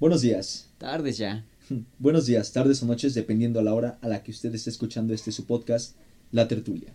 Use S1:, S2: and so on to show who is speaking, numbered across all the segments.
S1: Buenos días.
S2: Tardes ya.
S1: Buenos días, tardes o noches, dependiendo a la hora a la que usted esté escuchando este su podcast, La Tertulia.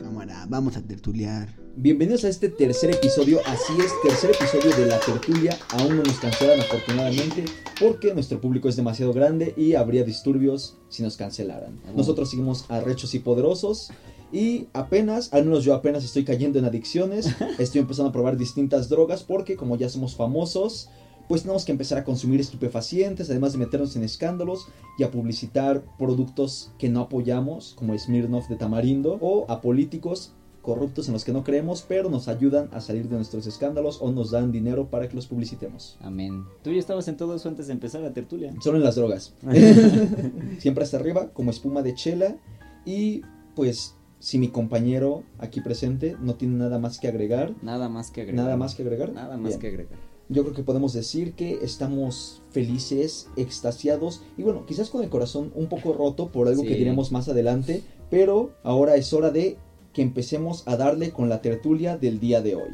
S3: Cámara, vamos a tertuliar.
S1: Bienvenidos a este tercer episodio, así es, tercer episodio de La Tertulia. Aún no nos cancelan afortunadamente porque nuestro público es demasiado grande y habría disturbios si nos cancelaran. Nosotros seguimos arrechos y poderosos. Y apenas, al menos yo apenas estoy cayendo en adicciones, estoy empezando a probar distintas drogas porque como ya somos famosos, pues tenemos que empezar a consumir estupefacientes, además de meternos en escándalos y a publicitar productos que no apoyamos, como Smirnoff de Tamarindo, o a políticos corruptos en los que no creemos, pero nos ayudan a salir de nuestros escándalos o nos dan dinero para que los publicitemos.
S2: Amén. Tú ya estabas en todo eso antes de empezar la tertulia.
S1: Solo en las drogas. Siempre hasta arriba, como espuma de chela. Y pues, si mi compañero aquí presente no tiene nada más que agregar,
S2: Nada más que agregar.
S1: nada más que agregar,
S2: Nada más
S1: bien.
S2: que agregar.
S1: Yo creo que podemos decir que estamos felices, extasiados y bueno, quizás con el corazón un poco roto por algo que diremos más adelante, pero ahora es hora de que empecemos a darle con la tertulia del día de hoy.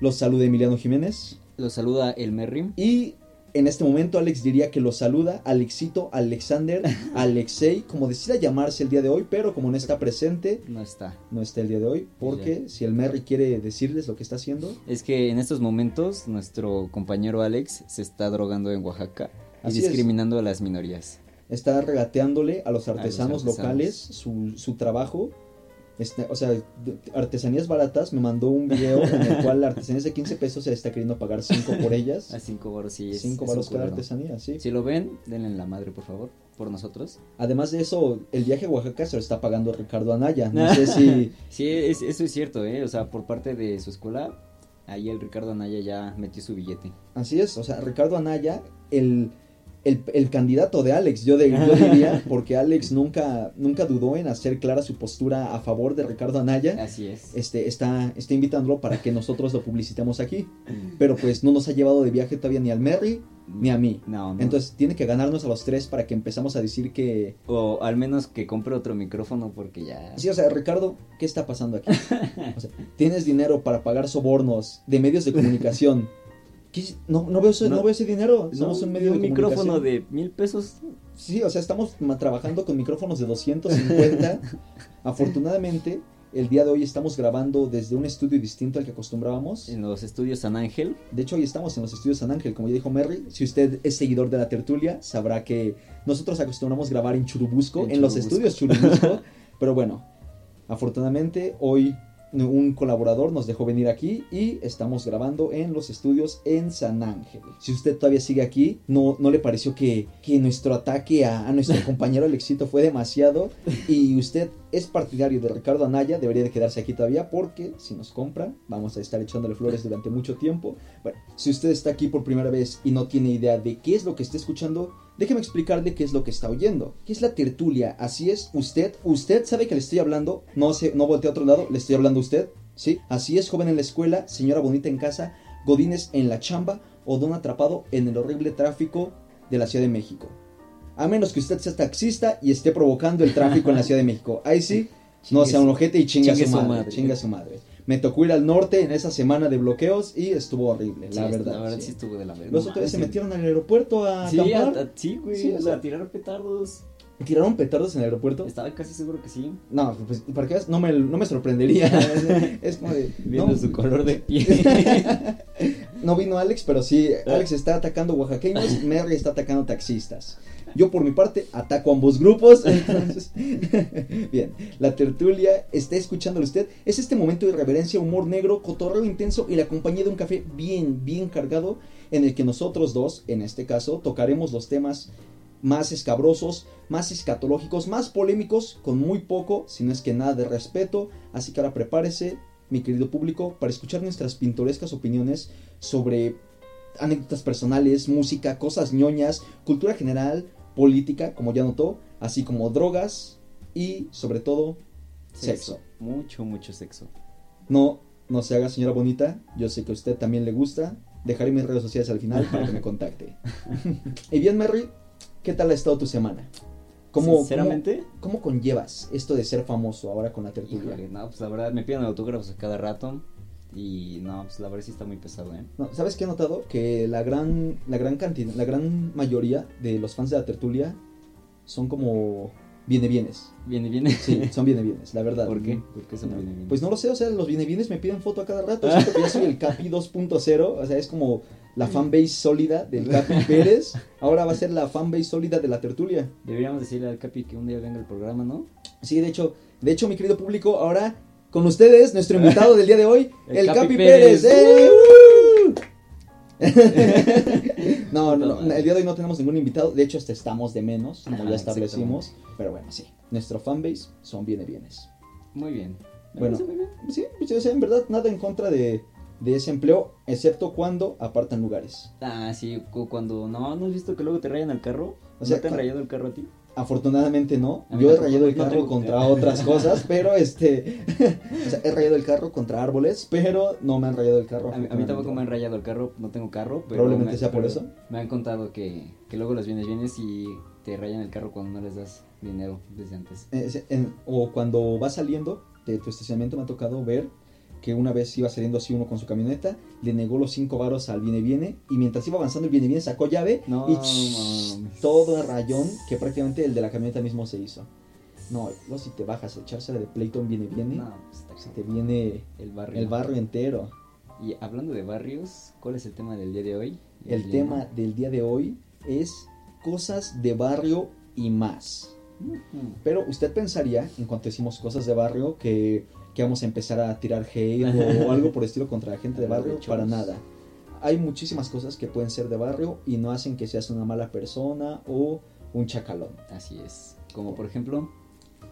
S1: Los saluda Emiliano Jiménez
S2: Los saluda el Merry.
S1: y en este momento Alex diría que los saluda Alexito, Alexander, Alexei, como decida llamarse el día de hoy, pero como no está presente,
S2: No está.
S1: no está el día de hoy, porque si el Merry quiere decirles lo que está haciendo,
S2: Es que en estos momentos nuestro compañero Alex se está drogando en Oaxaca y
S1: es.
S2: discriminando a las minorías.
S1: está regateándole a los artesanos,
S2: artesanos.
S1: locales su, su trabajo. Este, o sea, artesanías baratas, me mandó un video en el cual la artesanía es de 15 pesos, se le está queriendo pagar 5 por ellas.
S2: A cinco baros sí es.
S1: 5
S2: es un
S1: varos cada artesanía, sí.
S2: Si lo ven, denle en la madre, por favor, por nosotros.
S1: Además de eso, el viaje a Oaxaca se lo está pagando Ricardo Anaya. No sé si...
S2: Sí, es- eso es cierto, ¿eh? O sea, por parte de su escuela, ahí el Ricardo Anaya ya metió su billete.
S1: Así es, o sea, Ricardo Anaya, el, el, el candidato de Alex, yo, de- yo diría, porque Alex nunca, nunca dudó en hacer clara su postura a favor de Ricardo Anaya.
S2: Así es.
S1: Este, está, está invitándolo para que nosotros lo publicitemos aquí. Pero pues no nos ha llevado de viaje todavía ni al Merry ni a mí.
S2: No, no.
S1: Entonces tiene que ganarnos a los tres para que empezamos a decir que...
S2: O al menos que compre otro micrófono porque ya...
S1: Sí, o sea, Ricardo, ¿qué está pasando aquí? O sea, tienes dinero para pagar sobornos de medios de comunicación. ¿Qué? No, no, veo ese, no,
S2: No.
S1: veo ese dinero. Somos un medio
S2: un
S1: de
S2: micrófono
S1: comunicación.
S2: de mil pesos.
S1: Sí, o sea, estamos trabajando con micrófonos de 250. Afortunadamente, el día de hoy estamos grabando desde un estudio distinto al que acostumbrábamos.
S2: En los estudios San Ángel.
S1: De hecho, hoy estamos en los estudios San Ángel, como ya dijo Merry. Si usted es seguidor de la tertulia, sabrá que nosotros acostumbramos grabar en Churubusco, en,
S2: En
S1: los estudios Churubusco. pero bueno, afortunadamente hoy un colaborador nos dejó venir aquí y estamos grabando en los estudios en San Ángel. Si usted todavía sigue aquí, no, no le pareció que, que nuestro ataque a, a nuestro compañero Alexito fue demasiado y usted es partidario de Ricardo Anaya, debería de quedarse aquí todavía porque si nos compra vamos a estar echándole flores durante mucho tiempo. Bueno, si usted está aquí por primera vez y no tiene idea de qué es lo que está escuchando, déjeme explicarle qué es lo que está oyendo. ¿Qué es la tertulia? Así es, usted, usted sabe que le estoy hablando, no se, no voltee a otro lado, le estoy hablando a usted, ¿sí? Así es, joven en la escuela, señora bonita en casa, godines en la chamba o don atrapado en el horrible tráfico de la Ciudad de México. A menos que usted sea taxista y esté provocando el tráfico en la Ciudad de México. Ahí sí, no sea un ojete y chinga, su
S2: su
S1: madre,
S2: madre.
S1: Chinga su madre. Me tocó ir al norte en esa semana de bloqueos y estuvo horrible, la verdad.
S2: La verdad
S1: sí.
S2: sí estuvo de la verga.
S1: Los otros se metieron al aeropuerto a
S2: Sí, a-
S1: acampar.
S2: a- sí, güey.
S1: Sí, o
S2: o
S1: sea-
S2: sea, tirar petardos.
S1: ¿Tiraron petardos en el aeropuerto?
S2: Estaba casi seguro que sí.
S1: No, pues para qué no me, no me sorprendería. es como de.
S2: Viendo
S1: no,
S2: su color de piel.
S1: no vino Alex, pero sí, Alex está atacando oaxaqueños, Merry está atacando taxistas. Yo por mi parte ataco a ambos grupos. Entonces, bien, la tertulia está escuchándolo usted. Es este momento de reverencia, humor negro, cotorreo intenso y la compañía de un café bien, bien cargado en el que nosotros dos, en este caso, tocaremos los temas más escabrosos, más escatológicos, más polémicos, con muy poco, si no es que nada de respeto. Así que ahora prepárese, mi querido público, para escuchar nuestras pintorescas opiniones sobre anécdotas personales, música, cosas ñoñas, cultura general, política, como ya notó, así como drogas y, sobre todo, sexo.
S2: Mucho, mucho sexo.
S1: No, no se haga señora bonita, yo sé que a usted también le gusta. Dejaré mis redes sociales al final para que me contacte. y bien, Merry, ¿qué tal ha estado tu semana? ¿Cómo,
S2: Sinceramente,
S1: ¿cómo, cómo conllevas esto de ser famoso ahora con la tertulia?
S2: híjole, no, pues la verdad me piden autógrafos a cada rato. Y no, pues la verdad sí está muy pesado, ¿eh?
S1: No, ¿Sabes qué he notado? Que la gran, la gran cantidad, la gran mayoría de los fans de la tertulia son como viene bienes.
S2: Viene, viene.
S1: Sí, son viene bienes, la verdad.
S2: ¿Por qué? ¿Por qué son
S1: No,
S2: viene, viene?
S1: Pues no lo sé, o sea, los viene bienes me piden foto a cada rato. Siento que ya soy el Capi 2.0, o sea, es como la fanbase sólida del Capi Pérez. Ahora va a ser la fanbase sólida de la tertulia.
S2: Deberíamos decirle al Capi que un día venga al programa, ¿no?
S1: Sí, de hecho, de hecho, mi querido público, ahora con ustedes, nuestro invitado del día de hoy, el,
S2: El
S1: Capi,
S2: Capi
S1: Pérez.
S2: Pérez.
S1: ¡Eh! no, no, no, el día de hoy no tenemos ningún invitado. De hecho, hasta estamos de menos, como
S2: Ajá,
S1: ya establecimos. Pero bueno, sí, nuestro fanbase son viene bienes.
S2: Muy bien.
S1: Bueno.
S2: muy bien.
S1: Sí, pues, en verdad, nada en contra de, de ese empleo, excepto cuando apartan lugares.
S2: Ah, sí, cu- cuando no, ¿no has visto que luego te rayan el carro?
S1: O sea,
S2: ¿No te han rayado el carro a ti?
S1: Afortunadamente no. Yo he rayado el carro contra otras cosas, pero este. o sea, he rayado el carro contra árboles, pero no me han rayado el carro.
S2: A, mí- a mí tampoco me han rayado el carro, no tengo carro, pero
S1: Probablemente
S2: me-
S1: sea por eso.
S2: Me han contado que, que luego los vienes vienes y te rayan el carro cuando no les das dinero desde antes.
S1: Eh, en- o cuando vas saliendo de tu estacionamiento, me ha tocado ver que una vez iba saliendo así uno con su camioneta, le negó los cinco varos al viene viene, y mientras iba avanzando el viene viene sacó llave
S2: No,
S1: y todo el rayón que prácticamente el de la camioneta mismo se hizo. No, luego si te bajas a echársela de un viene viene,
S2: No, pues
S1: se te viene
S2: el barrio.
S1: el barrio entero.
S2: Y hablando de barrios, ¿cuál es el tema del día de hoy?
S1: El tema del día de hoy es cosas de barrio y más. Pero usted pensaría, en cuanto decimos cosas de barrio, que, que vamos a empezar a tirar hate o, algo por el estilo contra la gente de barrio. Para nada. Hay muchísimas cosas que pueden ser de barrio y no hacen que seas una mala persona o un chacalón.
S2: Así es. Como por ejemplo,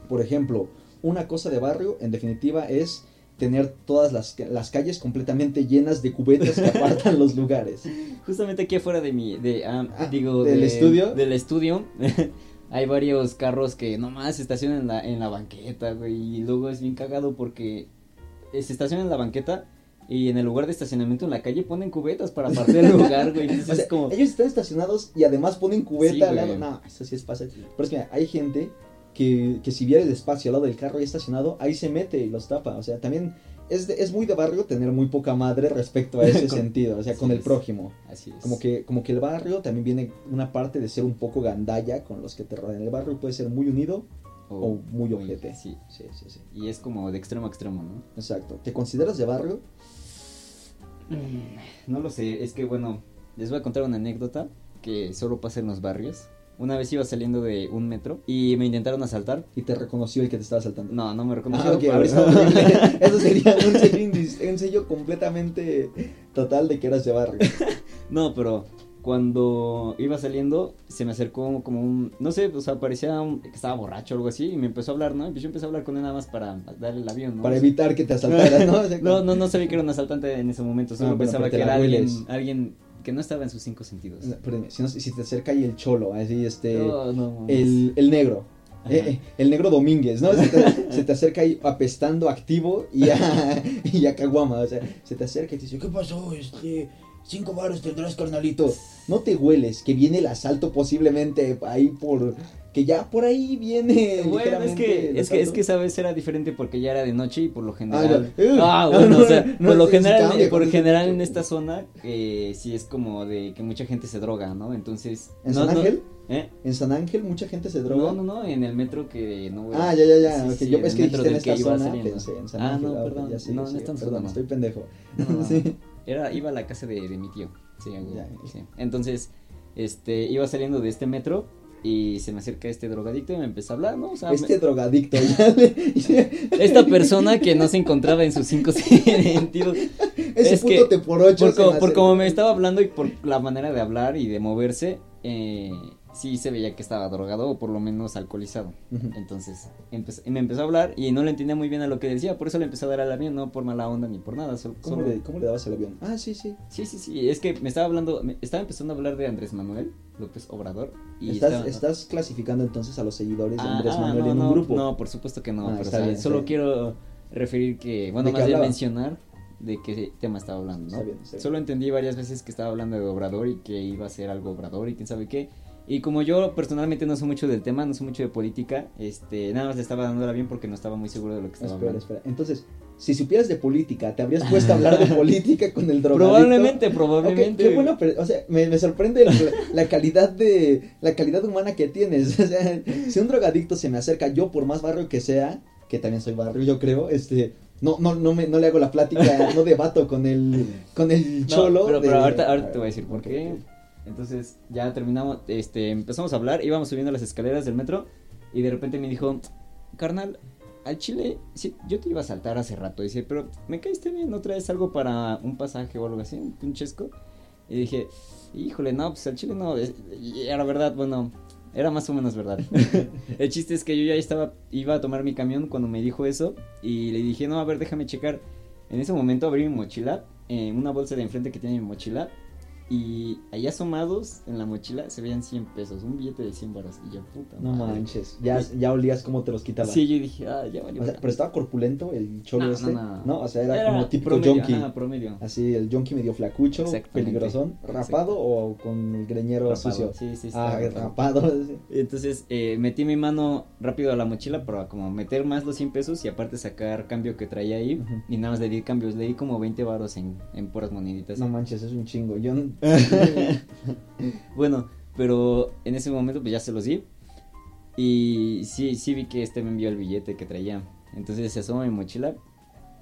S1: Por ejemplo, una cosa de barrio, en definitiva, es tener todas las, las calles completamente llenas de cubetas que apartan los lugares.
S2: justamente aquí afuera de mi, de, ah,
S1: Ah,
S2: digo,
S1: ¿del
S2: de-
S1: estudio?
S2: Del estudio. Hay varios carros que nomás se estacionan en la, en la banqueta, güey. Y luego es bien cagado porque eh, se estacionan en la banqueta y en el lugar de estacionamiento en la calle ponen cubetas para apartar el lugar, güey. Entonces
S1: O sea,
S2: es como.
S1: Ellos están estacionados y además ponen cubeta
S2: Sí,
S1: al lado. No, eso sí es pasa. Pero es que hay gente que, que si viera el espacio al lado del carro ahí estacionado, ahí se mete y los tapa. O sea, también es, de- es muy de barrio tener muy poca madre respecto a ese
S2: Con-
S1: sentido. O sea, con el
S2: es.
S1: prójimo.
S2: Así es.
S1: Como que, como que el barrio también viene una parte de ser un poco gandalla con los que te rodean. El barrio puede ser muy unido o muy ojete.
S2: Sí.
S1: Sí, sí, sí.
S2: Y es como de extremo a extremo, ¿no?
S1: Exacto. ¿Te consideras de barrio?
S2: No lo sé, es que bueno, les voy a contar una anécdota que solo pasa en los barrios. Una vez iba saliendo de un metro y me intentaron asaltar.
S1: Y te reconoció el que te estaba saltando.
S2: No, no me reconoció.
S1: Ah, ok,
S2: pero-
S1: ahora está horrible. Eso sería un sello, un sello completamente total de que eras de barrio.
S2: No, pero cuando iba saliendo se me acercó como un, no sé, o sea, parecía un- que estaba borracho o algo así y me empezó a hablar, ¿no? Yo empecé a hablar con él nada más para darle el avión, ¿no?
S1: Para evitar que te asaltaran, ¿no?
S2: No, no, no sabía que era un asaltante en ese momento, solo
S1: Ah,
S2: pensaba que era alguien, alguien que no estaba en sus cinco sentidos.
S1: Espérame, si, no- si te acerca ahí el cholo, así este.
S2: No, no,
S1: el, el negro. Eh, eh, el negro Domínguez, ¿no? Se te, se te acerca ahí apestando activo y a, y a caguama. O sea, se te acerca y te dice, ¿qué pasó? Este, cinco varos tendrás, carnalito. No te hueles, que viene el asalto posiblemente ahí por... Que ya por ahí viene
S2: Bueno, es que, es que, es que esa vez era diferente porque ya era de noche y por lo general.
S1: Eh,
S2: Ah,
S1: no,
S2: bueno,
S1: no,
S2: o sea, por lo
S1: sí
S2: general,
S1: cambia
S2: por
S1: ese
S2: general en esta zona, eh, sí es como de que mucha gente se droga, ¿no? Entonces.
S1: ¿En San Ángel?
S2: ¿Eh?
S1: En San Ángel mucha gente se droga.
S2: No, no, no, en el metro que no. güey.
S1: Ah, ya, ya, ya.
S2: Sí,
S1: ok,
S2: sí,
S1: yo
S2: el
S1: que dijiste en esta zona, pensé en San
S2: Ah,
S1: Ángel.
S2: no, perdón,
S1: ya
S2: no, no es tan
S1: Perdón, estoy pendejo.
S2: Era, iba a la casa de, de mi tío. Sí. Entonces, este, iba saliendo de este metro y se me acerca este drogadicto y me empezó a hablar, ¿no? O sea,
S1: Este
S2: me-
S1: drogadicto,
S2: esta persona que no se encontraba en sus cinco sentidos.
S1: Ese
S2: Es
S1: puto
S2: que
S1: te por ocho.
S2: Por, como
S1: me
S2: estaba hablando y por la manera de hablar y de moverse, eh, sí se veía que estaba drogado o por lo menos alcoholizado. Entonces empe- me empezó a hablar y no le entendía muy bien a lo que decía, por eso le empecé a dar al avión, no por mala onda ni por nada. Solo,
S1: ¿Cómo
S2: solo-
S1: le, ¿Cómo le dabas el avión? Ah, sí, sí.
S2: Sí, sí, sí, es que me estaba hablando, me estaba empezando a hablar de Andrés Manuel López Obrador. Y
S1: estás,
S2: estaba-
S1: estás clasificando entonces a los seguidores de
S2: Ah,
S1: Andrés
S2: ah,
S1: Manuel
S2: no,
S1: en un
S2: no,
S1: grupo.
S2: No, por supuesto que no,
S1: Ah,
S2: pero
S1: está
S2: o sea,
S1: bien, está
S2: solo quiero referir que, bueno,
S1: ¿De
S2: más bien mencionar de qué tema estaba hablando, ¿no?
S1: Está bien, está bien.
S2: Solo entendí varias veces que estaba hablando de Obrador y que iba a ser algo Obrador y quién sabe qué. Y como yo personalmente no sé mucho del tema, no sé mucho de política, este, nada más le estaba dándola bien porque no estaba muy seguro de lo que estaba
S1: Espera,
S2: hablando.
S1: espera. Entonces, si supieras de política, ¿te habrías puesto a hablar de política con el drogadicto?
S2: Probablemente,
S1: Ok,
S2: probablemente.
S1: qué bueno, pero, o sea, me, me sorprende la, la calidad de la calidad humana que tienes. O sea, si un drogadicto se me acerca, yo por más barrio que sea, que también soy barrio, yo creo, este, no, no, no me, no le hago la plática, no debato con el, con el
S2: No,
S1: cholo.
S2: pero,
S1: de-
S2: pero ahorita, ahorita te voy a decir por qué. Entonces ya terminamos, este, empezamos a hablar, íbamos subiendo las escaleras del metro y de repente me dijo, carnal, al Chile, sí, yo te iba a saltar hace rato, dice, pero me caíste bien, ¿no traes algo para un pasaje o algo así, un chesco? Y dije, híjole, no, pues al Chile no, y era verdad, bueno, era más o menos verdad. El chiste es que yo ya estaba, iba a tomar mi camión cuando me dijo eso y le dije, no, a ver, déjame checar. En ese momento abrí mi mochila, en una bolsa de enfrente que tiene mi mochila y ahí asomados en la mochila se veían 100 pesos, un billete de 100 baros y yo, puta
S1: No
S2: madre.
S1: manches, ya, ya olías cómo te los quitaba.
S2: Sí, yo dije, ah, ya valió.
S1: O sea, pero estaba corpulento el cholo
S2: No,
S1: este.
S2: no, no.
S1: o sea, era, como típico
S2: promedio.
S1: Así, el junkie medio flacucho, peligrosón. ¿Rapado o con el greñero
S2: Rapado,
S1: sucio?
S2: Sí, sí,
S1: ah,
S2: estaba
S1: rapado. sí.
S2: Entonces eh, metí mi mano rápido a la mochila para como meter más los 100 pesos y aparte sacar cambio que traía ahí. Y nada más le di cambios, le di como 20 varos en, en puras moneditas.
S1: No manches, es un chingo. Yo no-
S2: Bueno, pero en ese momento pues ya se los di. Y sí, sí vi que este me envió el billete que traía. Entonces se asoma mi mochila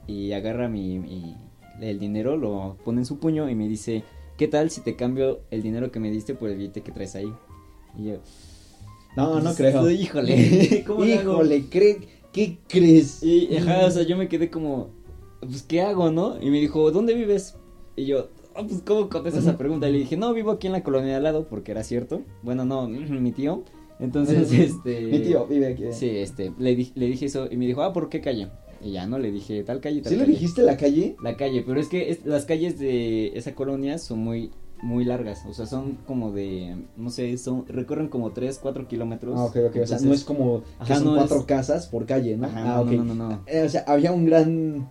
S2: y agarra mi, mi- el dinero, lo pone en su puño y me dice, ¿qué tal si te cambio el dinero que me diste por el billete que traes ahí? Y yo,
S1: no, no
S2: pues,
S1: creo.
S2: Híjole, ¿cómo?
S1: Híjole, ¿cree- ¿qué crees?
S2: Y, ajá, o sea, yo me quedé como, pues, ¿qué hago, no? Y me dijo, ¿dónde vives? Y yo, "Ah, pues, ¿cómo contestas esa pregunta? Y le dije, no, vivo aquí en la colonia de al lado, porque era cierto. Bueno, no, mi tío. Entonces, este...
S1: Mi tío vive aquí.
S2: Sí, este, le, di- le dije eso y me dijo, ah, ¿por qué calle? Y ya, ¿no? Le dije, tal calle, tal
S1: ¿Sí le
S2: calle.
S1: dijiste la calle?
S2: La calle, pero es que es- las calles de esa colonia son muy, muy largas. O sea, son como de, no sé, son, recorren como 3, 4 kilómetros.
S1: Ah, ok, ok. O sea,
S2: Entonces-
S1: no es como que
S2: Ajá,
S1: son
S2: no
S1: cuatro
S2: es-
S1: casas por calle, ¿no?
S2: Ajá,
S1: ah,
S2: no,
S1: ok.
S2: no, no, no, no.
S1: Eh, o sea, había un gran.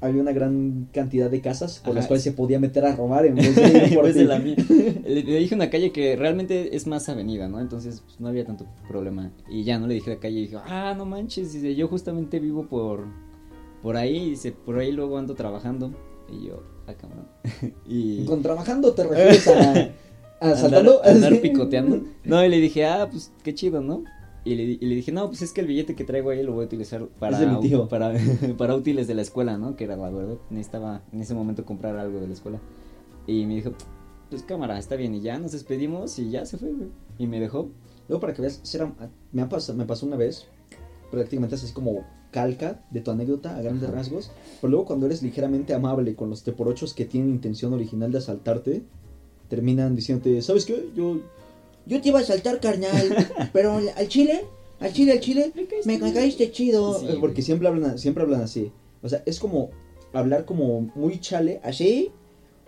S1: Había una gran cantidad de casas por las
S2: Ajá.
S1: cuales se podía meter a robar en vez de ir
S2: En
S1: por
S2: vez
S1: ti.
S2: de la mía. Le, le dije una calle que realmente es más avenida, ¿no? Entonces pues, no había tanto problema. Y ya no le dije la calle y dije, ah, no manches, dice, yo justamente vivo por, por ahí, dice, por ahí luego ando trabajando. Y yo, ah, cabrón. y
S1: Con trabajando te refieres a. a
S2: andar,
S1: saltando.
S2: andar picoteando. No, y le dije, ah, pues qué chido, ¿no? Y le, y le dije, no, pues es que el billete que traigo ahí lo voy a utilizar para, para, para útiles de la escuela, ¿no? Que era la verdad. Necesitaba en ese momento comprar algo de la escuela. Y me dijo, pues cámara, está bien. Y ya nos despedimos y ya se fue, güey. Y me dejó.
S1: Luego, para que veas, me, ha pasado, me pasó una vez. Prácticamente es así como calca de tu anécdota a grandes
S2: Ajá.
S1: rasgos. Pero luego, cuando eres ligeramente amable con los teporochos que tienen intención original de asaltarte, terminan diciéndote, ¿sabes qué? Yo. Yo te iba a asaltar, carnal. pero al chile, al chile, al chile, me caíste chido.
S2: Sí,
S1: Porque siempre hablan, siempre hablan así. O sea, es como hablar como muy chale, así.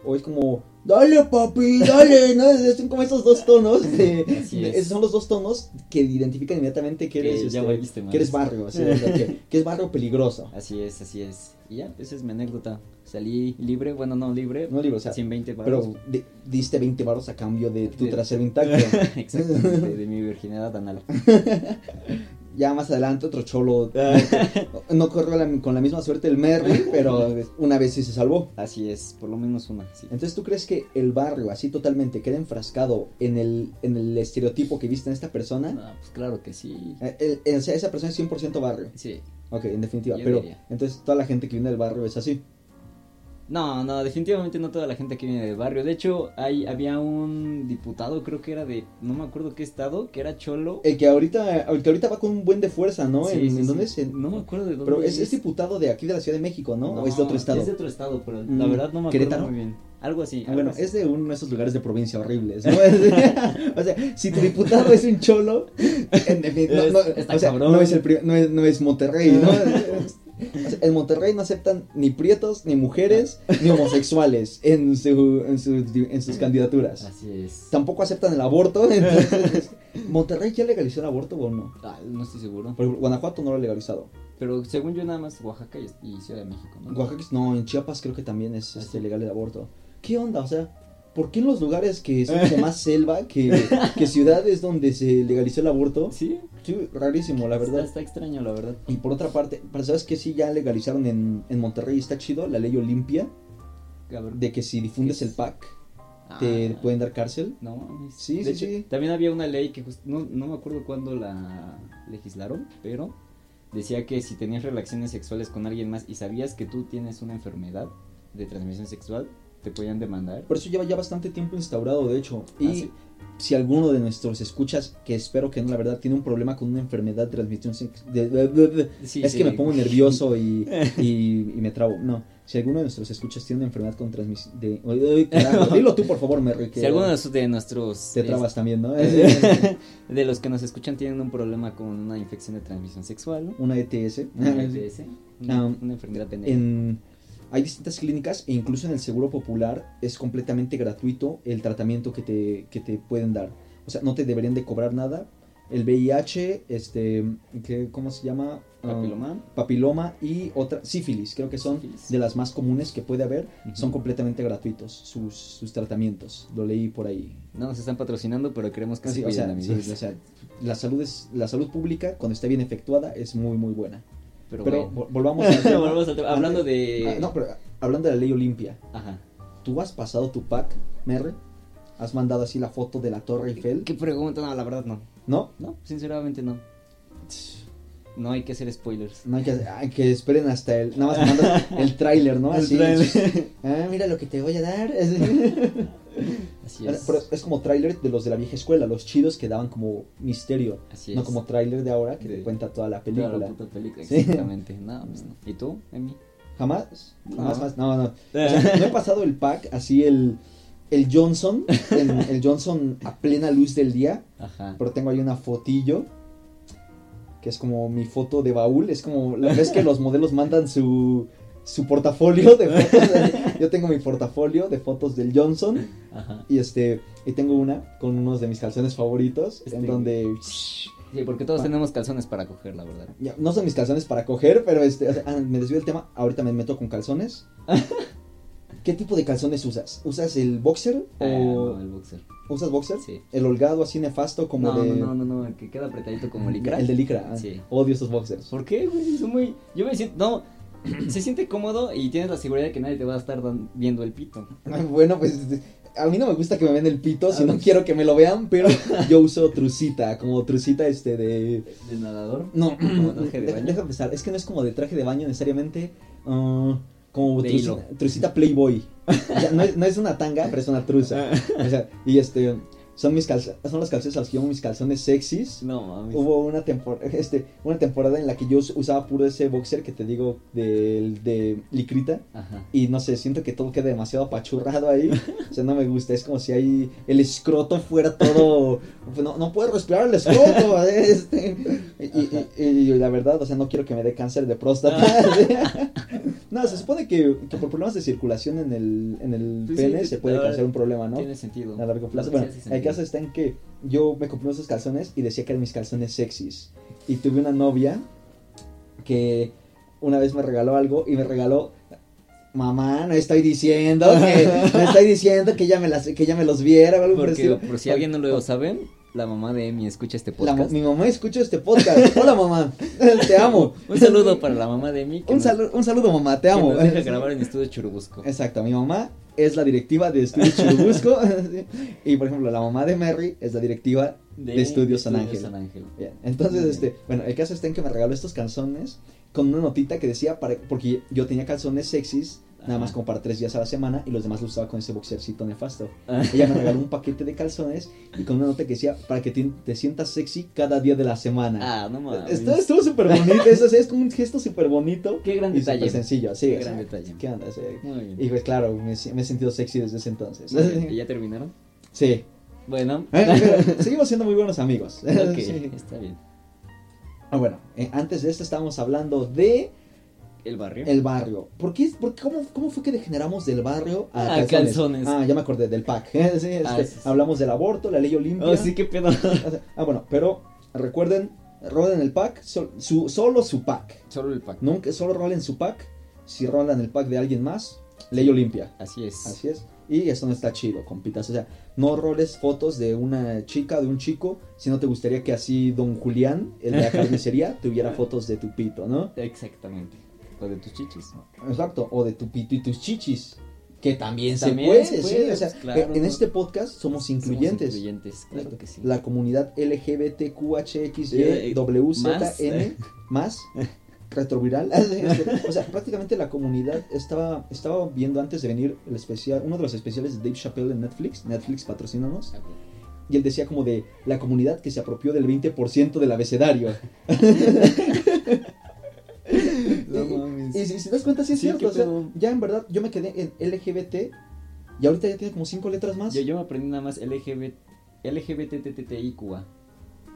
S1: O es como, dale papi, dale, ¿no? Son como esos dos tonos. de-
S2: Así
S1: de-
S2: es.
S1: son los dos tonos que identifican inmediatamente que
S2: Que
S1: eres,
S2: ya
S1: este, que eres barrio, así, o sea, que, que es barrio peligroso.
S2: Así es, así es. Y ya, esa es mi anécdota. Salí libre, bueno, no libre.
S1: No digo, o sea,
S2: 120 baros.
S1: pero di- diste 20 baros a cambio de tu
S2: De-
S1: trasero intacto.
S2: Exactamente, de mi virginidad anal.
S1: ya más adelante otro cholo no corrió la- con la misma suerte el Merry, pero una vez sí se salvó.
S2: Así es, por lo menos una, sí.
S1: Entonces, ¿tú crees que el barrio así totalmente queda enfrascado en el, en el estereotipo que viste en esta persona?
S2: No, pues claro que sí.
S1: Eh, el- el- o sea, esa persona es 100% barrio.
S2: Sí.
S1: Ok, en definitiva.
S2: Yo
S1: pero
S2: diría.
S1: entonces toda la gente que viene del barrio es así.
S2: No, no, definitivamente no toda la gente que viene del barrio. De hecho, hay, había un diputado, creo que era de, no me acuerdo qué estado, que era cholo.
S1: El que ahorita, el que ahorita va con un buen de fuerza, ¿no?
S2: Sí,
S1: ¿En,
S2: sí,
S1: en
S2: sí.
S1: dónde es? En-
S2: No me acuerdo de dónde
S1: Pero es, es diputado de aquí de la Ciudad de México, ¿no? ¿O es de otro estado?
S2: Es de otro estado, pero
S1: Mm,
S2: la verdad no me acuerdo
S1: ¿Querétaro?
S2: muy bien. Algo así. Algo
S1: Bueno,
S2: así.
S1: es de uno de esos lugares de provincia horribles, ¿no? o sea, si tu diputado es un cholo, en definitiva, no, no,
S2: Es- está
S1: o sea,
S2: cabrón.
S1: no es el no es, no es Monterrey, ¿no? O sea, en Monterrey no aceptan ni prietos, ni mujeres, ni homosexuales en, su, en, su- en sus candidaturas.
S2: Así es.
S1: Tampoco aceptan el aborto, entonces, ¿Monterrey ya legalizó el aborto o no?
S2: Ah, no estoy seguro.
S1: Ejemplo, Guanajuato no lo ha legalizado.
S2: Pero según yo nada más Oaxaca y, y Ciudad de México, ¿no?
S1: Oaxaca, no, en Chiapas creo que también es
S2: Ah,
S1: este, legal el aborto. ¿Qué onda? O sea, ¿por qué en los lugares que son más selva, que, que ciudades donde se legalizó el aborto?
S2: Sí,
S1: Sí, rarísimo, la verdad.
S2: está extraño, la verdad.
S1: Y por otra parte, pero ¿sabes que Sí, ya legalizaron en, en Monterrey, está chido, la ley Olimpia, de que si difundes
S2: ¿Qué
S1: el pack, te
S2: ah,
S1: pueden dar cárcel.
S2: No.
S1: Sí,
S2: De
S1: sí,
S2: hecho,
S1: sí.
S2: También había una ley que just- no, no me acuerdo cuándo la legislaron, pero decía que si tenías relaciones sexuales con alguien más y sabías que tú tienes una enfermedad de transmisión sexual, te podían demandar.
S1: Por eso lleva ya bastante tiempo instaurado, de hecho. Y
S2: Ah, ¿sí?
S1: si alguno de nuestros escuchas, que espero que no, la verdad, tiene un problema con una enfermedad de transmisión sex- de- de- de- de-
S2: Sí,
S1: es
S2: sí.
S1: que me pongo nervioso y, y, y me trabo. No, si alguno de nuestros escuchas tiene una enfermedad con transmisión de... Carajo, dilo tú, por favor, Merry,
S2: Si alguno de nuestros
S1: te trabas también, ¿no?
S2: de los que nos escuchan tienen un problema con una infección de transmisión sexual, ¿no?
S1: una ETS.
S2: Una ETS, una,
S1: Um,
S2: una enfermedad pendeja.
S1: En, hay distintas clínicas e incluso en el Seguro Popular es completamente gratuito el tratamiento que te, que te pueden dar. O sea, no te deberían de cobrar nada. El VIH, este, ¿qué- ¿cómo se llama? Ah,
S2: Papiloma.
S1: papiloma y otra, sífilis, creo que son
S2: Sífilis.
S1: de las más comunes que puede haber. Son completamente gratuitos sus, sus tratamientos. Lo leí por ahí.
S2: No nos están patrocinando, pero queremos que
S1: Así,
S2: se
S1: o sea, sí,
S2: amigos.
S1: o sea, la salud es la salud pública cuando está bien efectuada es muy muy buena.
S2: Pero
S1: Pero,
S2: bueno.
S1: vol- volvamos al tema.
S2: Volvamos al tema. Hablando de...
S1: Ah, no, pero hablando de la ley Olimpia.
S2: Ajá.
S1: ¿Tú has pasado tu pack, Merre? ¿Has mandado así la foto de la Torre Eiffel?
S2: ¿Qué pregunta? No, la verdad no.
S1: ¿No?
S2: No, sinceramente no. No hay que hacer spoilers.
S1: No hay que, ay, que esperen hasta el. Nada más mandas el tráiler, ¿no?
S2: El
S1: Así. Ah, mira lo que te voy a dar.
S2: Así es.
S1: Pero es como tráiler de los de la vieja escuela, los chidos que daban como misterio.
S2: Así
S1: No
S2: es.
S1: como tráiler de ahora que te cuenta toda la
S2: Toda la
S1: película.
S2: puta película,
S1: Sí.
S2: exactamente. No, pues no. ¿Y tú, Emi?
S1: ¿Jamás? Jamás,
S2: No.
S1: más. No, no. O sea, no he pasado el pack, así el. El Johnson, en- el Johnson a plena luz del día,
S2: Ajá.
S1: pero tengo ahí una fotillo que es como mi foto de baúl, es como la vez que los modelos mandan su su portafolio de fotos, yo tengo mi portafolio de fotos del Johnson
S2: Ajá.
S1: y este y tengo una con unos de mis calzones favoritos en
S2: Este-
S1: donde
S2: Sí, porque todos tenemos calzones para coger, la verdad.
S1: ya, no son mis calzones para coger, pero este o sea, ah, me desvío del tema, ahorita me meto con calzones. ¿Qué tipo de calzones usas? ¿Usas el boxer
S2: Ah,
S1: o
S2: no, el boxer.
S1: usas boxer?
S2: Sí.
S1: El holgado así nefasto como
S2: No,
S1: de
S2: no, no, no, el que queda apretadito como licra.
S1: el de licra. ah,
S2: Sí.
S1: Odio esos boxers.
S2: ¿Por qué, güey? Son muy... Yo me siento... No, se siente cómodo y tienes la seguridad de que nadie te va a estar viendo el pito.
S1: Bueno, pues a mí no me gusta que me vean el pito, si
S2: Ah,
S1: no
S2: pues.
S1: quiero que me lo vean, pero yo uso trucita, como trucita este de...
S2: ¿De nadador?
S1: No,
S2: Como traje de baño.
S1: deja pensar, es que no es como de traje de baño necesariamente, ah, como
S2: De
S1: truci-
S2: hilo.
S1: trucita Playboy. O sea, no, es, no es una tanga, pero es una truza. O sea, y este, son mis calzones, son los calzones a los que llamo mis calzones sexys.
S2: No, mames.
S1: Hubo una, tempor este, una temporada en la que yo us- usaba puro ese boxer que te digo de, de licrita.
S2: Ajá.
S1: Y no sé, siento que todo queda demasiado apachurrado ahí. O sea, no me gusta. Es como si ahí el escroto fuera todo. No, no puedo respirar el escroto. Este. Y, y- y- y la verdad, o sea, no quiero que me dé cáncer de próstata. No, se supone que, que por problemas de circulación en el, en el
S2: Pues
S1: pene
S2: sí,
S1: se puede causar un problema, ¿no?
S2: Tiene sentido.
S1: A largo plazo.
S2: Sí,
S1: Bueno, el
S2: sentido.
S1: Caso está en que yo me compré esos calzones y decía que eran mis calzones sexys. Y tuve una novia que una vez me regaló algo y me regaló. Mamá, no estoy diciendo que no estoy diciendo que ella me las que ella me los viera o algo
S2: Porque, por si alguien no lo sabe, la mamá de Emi escucha este
S1: La-
S2: podcast.
S1: mi mamá escucha este podcast. Hola mamá, te amo.
S2: Un saludo para la mamá de Emi.
S1: Un,
S2: nos-
S1: saludo, un saludo mamá, te
S2: que
S1: amo.
S2: nos deja grabar en estudio Churubusco.
S1: Exacto, mi mamá es la directiva de Estudios Churubusco y por ejemplo la mamá de Mary es la directiva de, Estudios San Ángel.
S2: San Ángel.
S1: Bien, entonces,
S2: bien.
S1: este, bueno, el caso está en que me regaló estos calzones con una notita que decía, para, porque yo tenía calzones sexys, nada más como para tres días a la semana, y los demás los usaba con ese boxercito nefasto. Ella me regaló un paquete de calzones y con una nota que decía, para que te, te sientas sexy cada día de la semana.
S2: Ah, no mames.
S1: Esto estuvo súper bonito, eso es como un gesto súper bonito.
S2: Qué gran
S1: y
S2: detalle.
S1: sencillo, sí.
S2: Qué
S1: sea,
S2: gran detalle.
S1: ¿Qué onda? Sí.
S2: Muy bien.
S1: Y pues claro, me, me he sentido sexy desde ese entonces.
S2: ¿Y ya terminaron?
S1: Sí.
S2: Bueno.
S1: Eh, seguimos siendo muy buenos amigos.
S2: ok,
S1: Sí.
S2: está bien.
S1: Ah, bueno, eh, antes de esto estábamos hablando de
S2: El barrio.
S1: el barrio. ¿Por qué, por cómo, cómo fue que degeneramos del barrio a
S2: A
S1: calzones?
S2: calzones.
S1: Ah, ya me acordé del pack. Sí, este,
S2: Ah, sí, sí.
S1: Hablamos del aborto, la ley Olimpia.
S2: Oh, sí, qué pedo.
S1: Ah, bueno, pero recuerden, rolen el pack, sol- su, solo su pack.
S2: Solo el pack.
S1: Nunca, solo rolen su pack. Si rolan el pack de alguien más, Ley Olimpia.
S2: Así es.
S1: Así es. Y eso no está chido, compitas. O sea, no roles fotos de una chica, de un chico, si no te gustaría que así Don Julián, el de la carnicería, tuviera fotos de tu pito, ¿no?
S2: Exactamente. O de tus chichis.
S1: Exacto. O de tu pito y tus chichis. Que también,
S2: También
S1: se
S2: se
S1: puede,
S2: puede,
S1: sí. O sea,
S2: pues, claro.
S1: en este podcast somos
S2: Somos
S1: incluyentes.
S2: incluyentes, claro que sí.
S1: La comunidad LGBTQHXYWZN más retroviral. o sea, prácticamente la comunidad estaba estaba viendo antes de venir el especial, uno de los especiales de Dave Chappelle en Netflix, Netflix patrocínanos, y él decía como de la comunidad que se apropió del 20% del abecedario. Si, te das cuenta, sí es
S2: Sí,
S1: cierto. O sea, ya en verdad, yo me quedé en LGBT y ahorita ya tiene como cinco letras más.
S2: Yo, yo me aprendí nada más LGBT, LGBTTTIQA.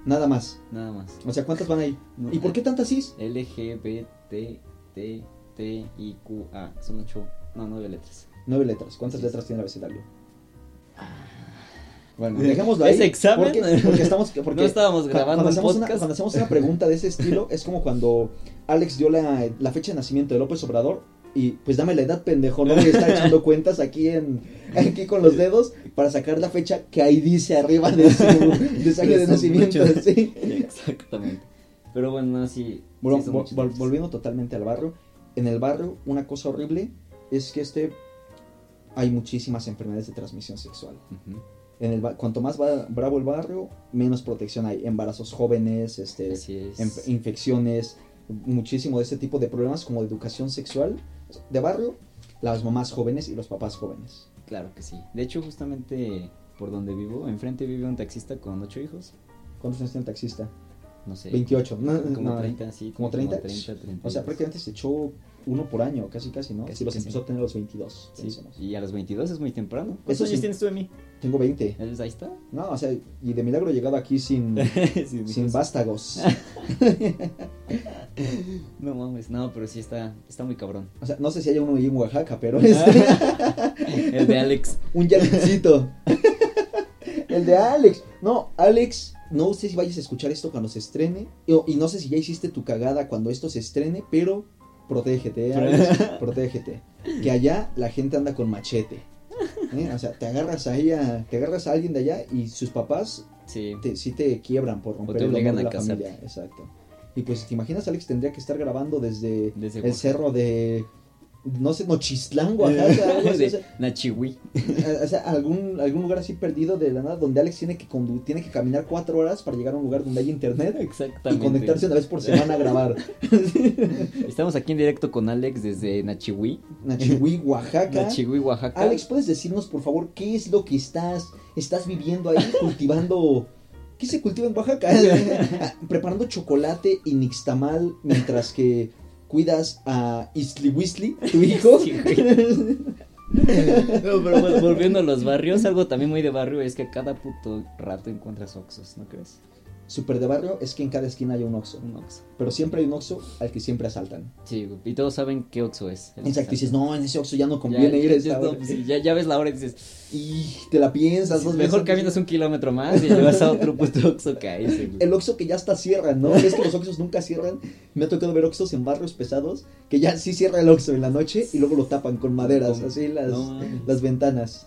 S1: Nada más.
S2: Nada más.
S1: O sea, ¿cuántas van ahí?
S2: No,
S1: ¿Y por qué tantas cis?
S2: LGBTTIQA. Son ocho, no, nueve letras.
S1: Nueve letras. ¿Cuántas
S2: Sí.
S1: letras tiene el abecedario? Bueno, dejémoslo ahí.
S2: Ah. ¿Ese examen?
S1: Porque, porque estamos. Porque
S2: no estábamos grabando
S1: cuando hacemos, una, cuando hacemos una pregunta de ese estilo, es como cuando Alex dio la, la fecha de nacimiento de López Obrador. Y pues dame la edad, pendejo. No voy a estar echando cuentas aquí en aquí con los dedos para sacar la fecha que ahí dice arriba de su, de su de nacimiento. sí.
S2: Exactamente. Pero bueno, no, sí.
S1: Bueno,
S2: sí son
S1: vol-
S2: muchas
S1: vol-
S2: letras.
S1: volviendo totalmente al barrio, en el barrio una cosa horrible es que este hay muchísimas enfermedades de transmisión sexual.
S2: Ujú.
S1: En el cuanto más va- bravo el barrio, menos protección hay. Embarazos jóvenes, este,
S2: es.
S1: em- infecciones, muchísimo de este tipo de problemas como de educación sexual de barrio, las mamás jóvenes y los papás jóvenes.
S2: Claro que sí. De hecho, justamente por donde vivo, enfrente vive un taxista con ocho hijos.
S1: ¿Cuántos años tiene el taxista?
S2: No sé.
S1: 28. No,
S2: Como
S1: no,
S2: 30, sí.
S1: ¿Como 30?
S2: 30, 30.
S1: O sea, prácticamente se echó uno por año, casi casi, ¿no?
S2: Casi,
S1: Si los
S2: casi.
S1: empezó a tener a los 22.
S2: Sí, y a los 22 es muy temprano. ¿Cuántos
S1: Eso
S2: años tienes tú de mí?
S1: Tengo 20.
S2: Entonces, Ahí está.
S1: No, o sea, y de milagro he llegado aquí sin, sin
S2: cosa.
S1: vástagos.
S2: No mames, no, pero sí está, está muy cabrón.
S1: O sea, no sé si hay uno ahí en Oaxaca, pero es
S2: El de Alex.
S1: un Yalexito. El de Alex. No, Alex, no sé si vayas a escuchar esto cuando se estrene. Y, y no sé si ya hiciste tu cagada cuando esto se estrene, pero protégete, ¿eh, Alex, protégete. Que allá la gente anda con machete. ¿Eh? O sea, te agarras a, te agarras a alguien de allá y sus papás
S2: Sí.
S1: te, sí te quiebran por romper el honor de la
S2: casarte.
S1: familia. Exacto. Y pues, ¿te imaginas, Alex? Tendría que estar grabando desde,
S2: Desde
S1: el cerro de, no sé, Nochistlán, Oaxaca, algo así, o sea,
S2: Nachihui.
S1: o sea, algún, algún lugar así perdido de la nada, donde Alex tiene que, tiene que caminar cuatro horas para llegar a un lugar donde hay internet y
S2: Exactamente.
S1: conectarse una vez por semana a grabar.
S2: Estamos aquí en directo con Alex desde Nachihui.
S1: Nachihui, Oaxaca.
S2: Nachihui, Oaxaca.
S1: Alex, ¿puedes decirnos, por favor, qué es lo que estás, estás viviendo ahí, cultivando? ¿Qué se cultiva en Oaxaca? Preparando chocolate y nixtamal mientras que cuidas a Isli Wisli, tu hijo.
S2: Sí. No, pero bueno, volviendo a los barrios, algo también muy de barrio es que cada puto rato encuentras oxos, ¿no crees?
S1: Súper de barrio es que en cada esquina hay un Oxxo.
S2: Un oxo.
S1: Pero siempre hay un Oxxo al que siempre asaltan.
S2: Sí, y todos saben qué oxo es.
S1: Exacto, y dices, no, en ese Oxxo ya no
S2: Ya-
S1: conviene ir
S2: ya-
S1: esta
S2: no,
S1: hora".
S2: sí, ya, ya ves la hora y dices,
S1: Y te la piensas dos
S2: mejor
S1: veces.
S2: caminas un kilómetro más y le vas a otro puto oxo que hay. sí.
S1: El Oxxo que ya hasta cierran, ¿no? Es que los Oxxos nunca cierran. Me ha tocado ver Oxxos en barrios pesados que ya sí cierra el Oxxo en la noche y luego lo tapan con maderas, así las,
S2: no
S1: las ventanas.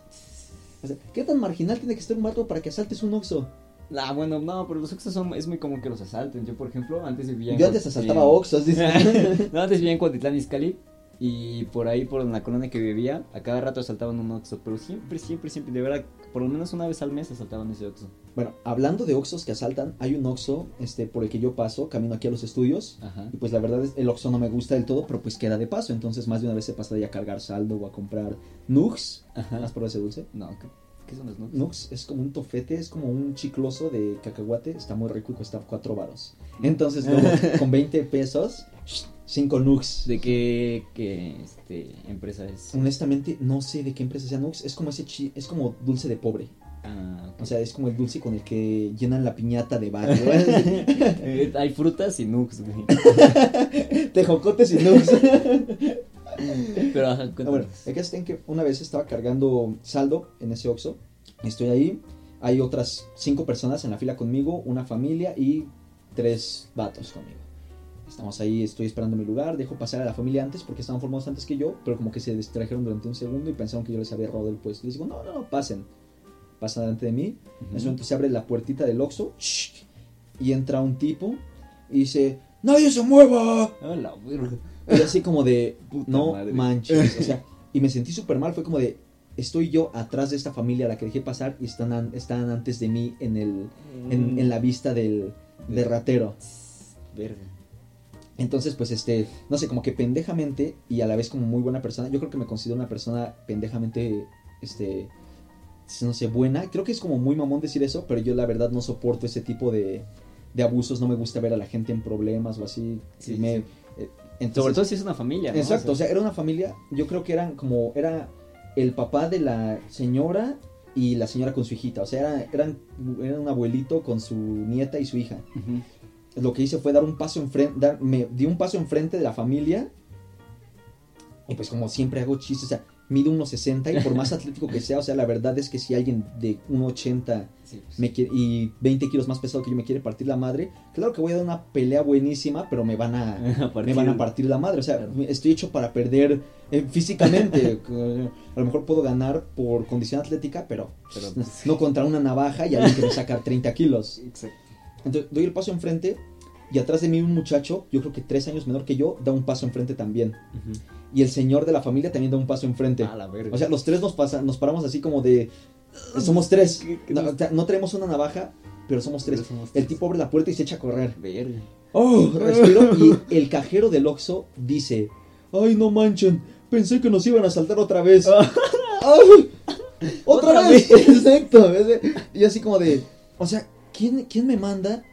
S1: O sea, ¿Qué tan marginal tiene que estar un barrio para que asaltes un Oxxo?
S2: Ah, bueno, no, pero los oxos son, es muy común que los asalten. Yo, por ejemplo, antes vivía en
S1: Yo antes asaltaba Oxxos, dice.
S2: no, antes vivía en Cuautitlán, Izcalli. Y por ahí, por la colonia que vivía, a cada rato asaltaban un Oxxo. Pero siempre, siempre, siempre, de verdad, por lo menos una vez al mes asaltaban ese Oxxo.
S1: Bueno, hablando de Oxxos que asaltan, hay un Oxxo este, por el que yo paso, camino aquí a los estudios.
S2: Ajá.
S1: Y pues la verdad es el Oxxo no me gusta del todo, pero pues queda de paso. Entonces más de una vez he pasado ahí a cargar saldo o a comprar Nugs.
S2: Ajá.
S1: ¿Has probado ese dulce?
S2: No, ¿qué, qué son los Nugs?
S1: Nux es como un tofete, es como un chicloso de cacahuate, está muy rico y cuesta 4 varos. Entonces, luego, con 20 pesos, 5 Nux.
S2: ¿De qué, qué este, empresa es?
S1: Honestamente, no sé de qué empresa sea Nux, es como ese chi- es como dulce de pobre.
S2: Ah.
S1: O sea, es como el dulce con el que llenan la piñata de barrio.
S2: Hay frutas y Nugs, güey.
S1: Tejocotes y Nux.
S2: Pero, ajá,
S1: Ah, bueno, el caso es que una vez estaba cargando saldo en ese Oxxo. Estoy ahí. Hay otras cinco personas en la fila conmigo, una familia y tres vatos conmigo. Estamos ahí, estoy esperando mi lugar, dejo pasar a la familia antes porque estaban formados antes que yo, pero como que se distrajeron durante un segundo y pensaron que yo les había robado el puesto. Les digo, no, no, no, pasen. Pasan delante de mí. En ese momento se abre la puertita del Oxxo y entra un tipo y dice, ¡Nadie se mueva!
S2: A la verga.
S1: Y así como de, no
S2: madre.
S1: manches, o sea, y me sentí súper mal, fue como de, estoy yo atrás de esta familia a la que dejé pasar y están, están antes de mí en, el, en, en la vista del, de ratero.
S2: Verga.
S1: Entonces, pues, este, no sé, como que pendejamente y a la vez como muy buena persona, yo creo que me considero una persona pendejamente, este, no sé, buena. Creo que es como muy mamón decir eso, pero yo la verdad no soporto ese tipo de, de abusos, no me gusta ver a la gente en problemas o así.
S2: Sí,
S1: me-
S2: sí.
S1: Entonces-
S2: Sobre todo si es una familia, ¿no?
S1: Exacto, o sea, era una familia, yo creo que eran como, era el papá de la señora y la señora con su hijita, o sea, era, eran, era un abuelito con su nieta y su hija. Lo que hice fue dar un paso enfrente, dar, me di un paso enfrente de la familia y pues como siempre hago chistes, o sea, mido 1.60 y por más atlético que sea, o sea, la verdad es que si alguien de 1.80
S2: Sí, pues.
S1: me quiere- y 20 kilos más pesado que yo me quiere partir la madre, claro que voy a dar una pelea buenísima, pero me van a,
S2: A
S1: me van a partir la madre. O sea,
S2: Claro.
S1: estoy hecho para perder eh, físicamente. a lo mejor puedo ganar por condición atlética, pero
S2: Pero-
S1: no contra una navaja y alguien que me saca 30 kilos.
S2: Exacto.
S1: Entonces doy el paso enfrente y atrás de mí un muchacho, yo creo que tres años menor que yo, da un paso enfrente también.
S2: Ujú.
S1: Y el señor de la familia también da un paso enfrente.
S2: A la verga.
S1: O sea, los tres nos, pasa, nos paramos así como de... Somos tres.
S2: ¿Qué- qué
S1: No,
S2: nos-
S1: o sea, no traemos una navaja, pero somos tres.
S2: Pero somos
S1: El tipo abre la puerta y se echa a correr.
S2: Verga.
S1: Oh, respiro y el cajero del Oxxo dice, ay, no manchen, pensé que nos iban a saltar otra vez. ¡Ay! ¡Otra,
S2: Otra
S1: vez!
S2: vez.
S1: Exacto. Y así como de, o sea, ¿quién, quién me manda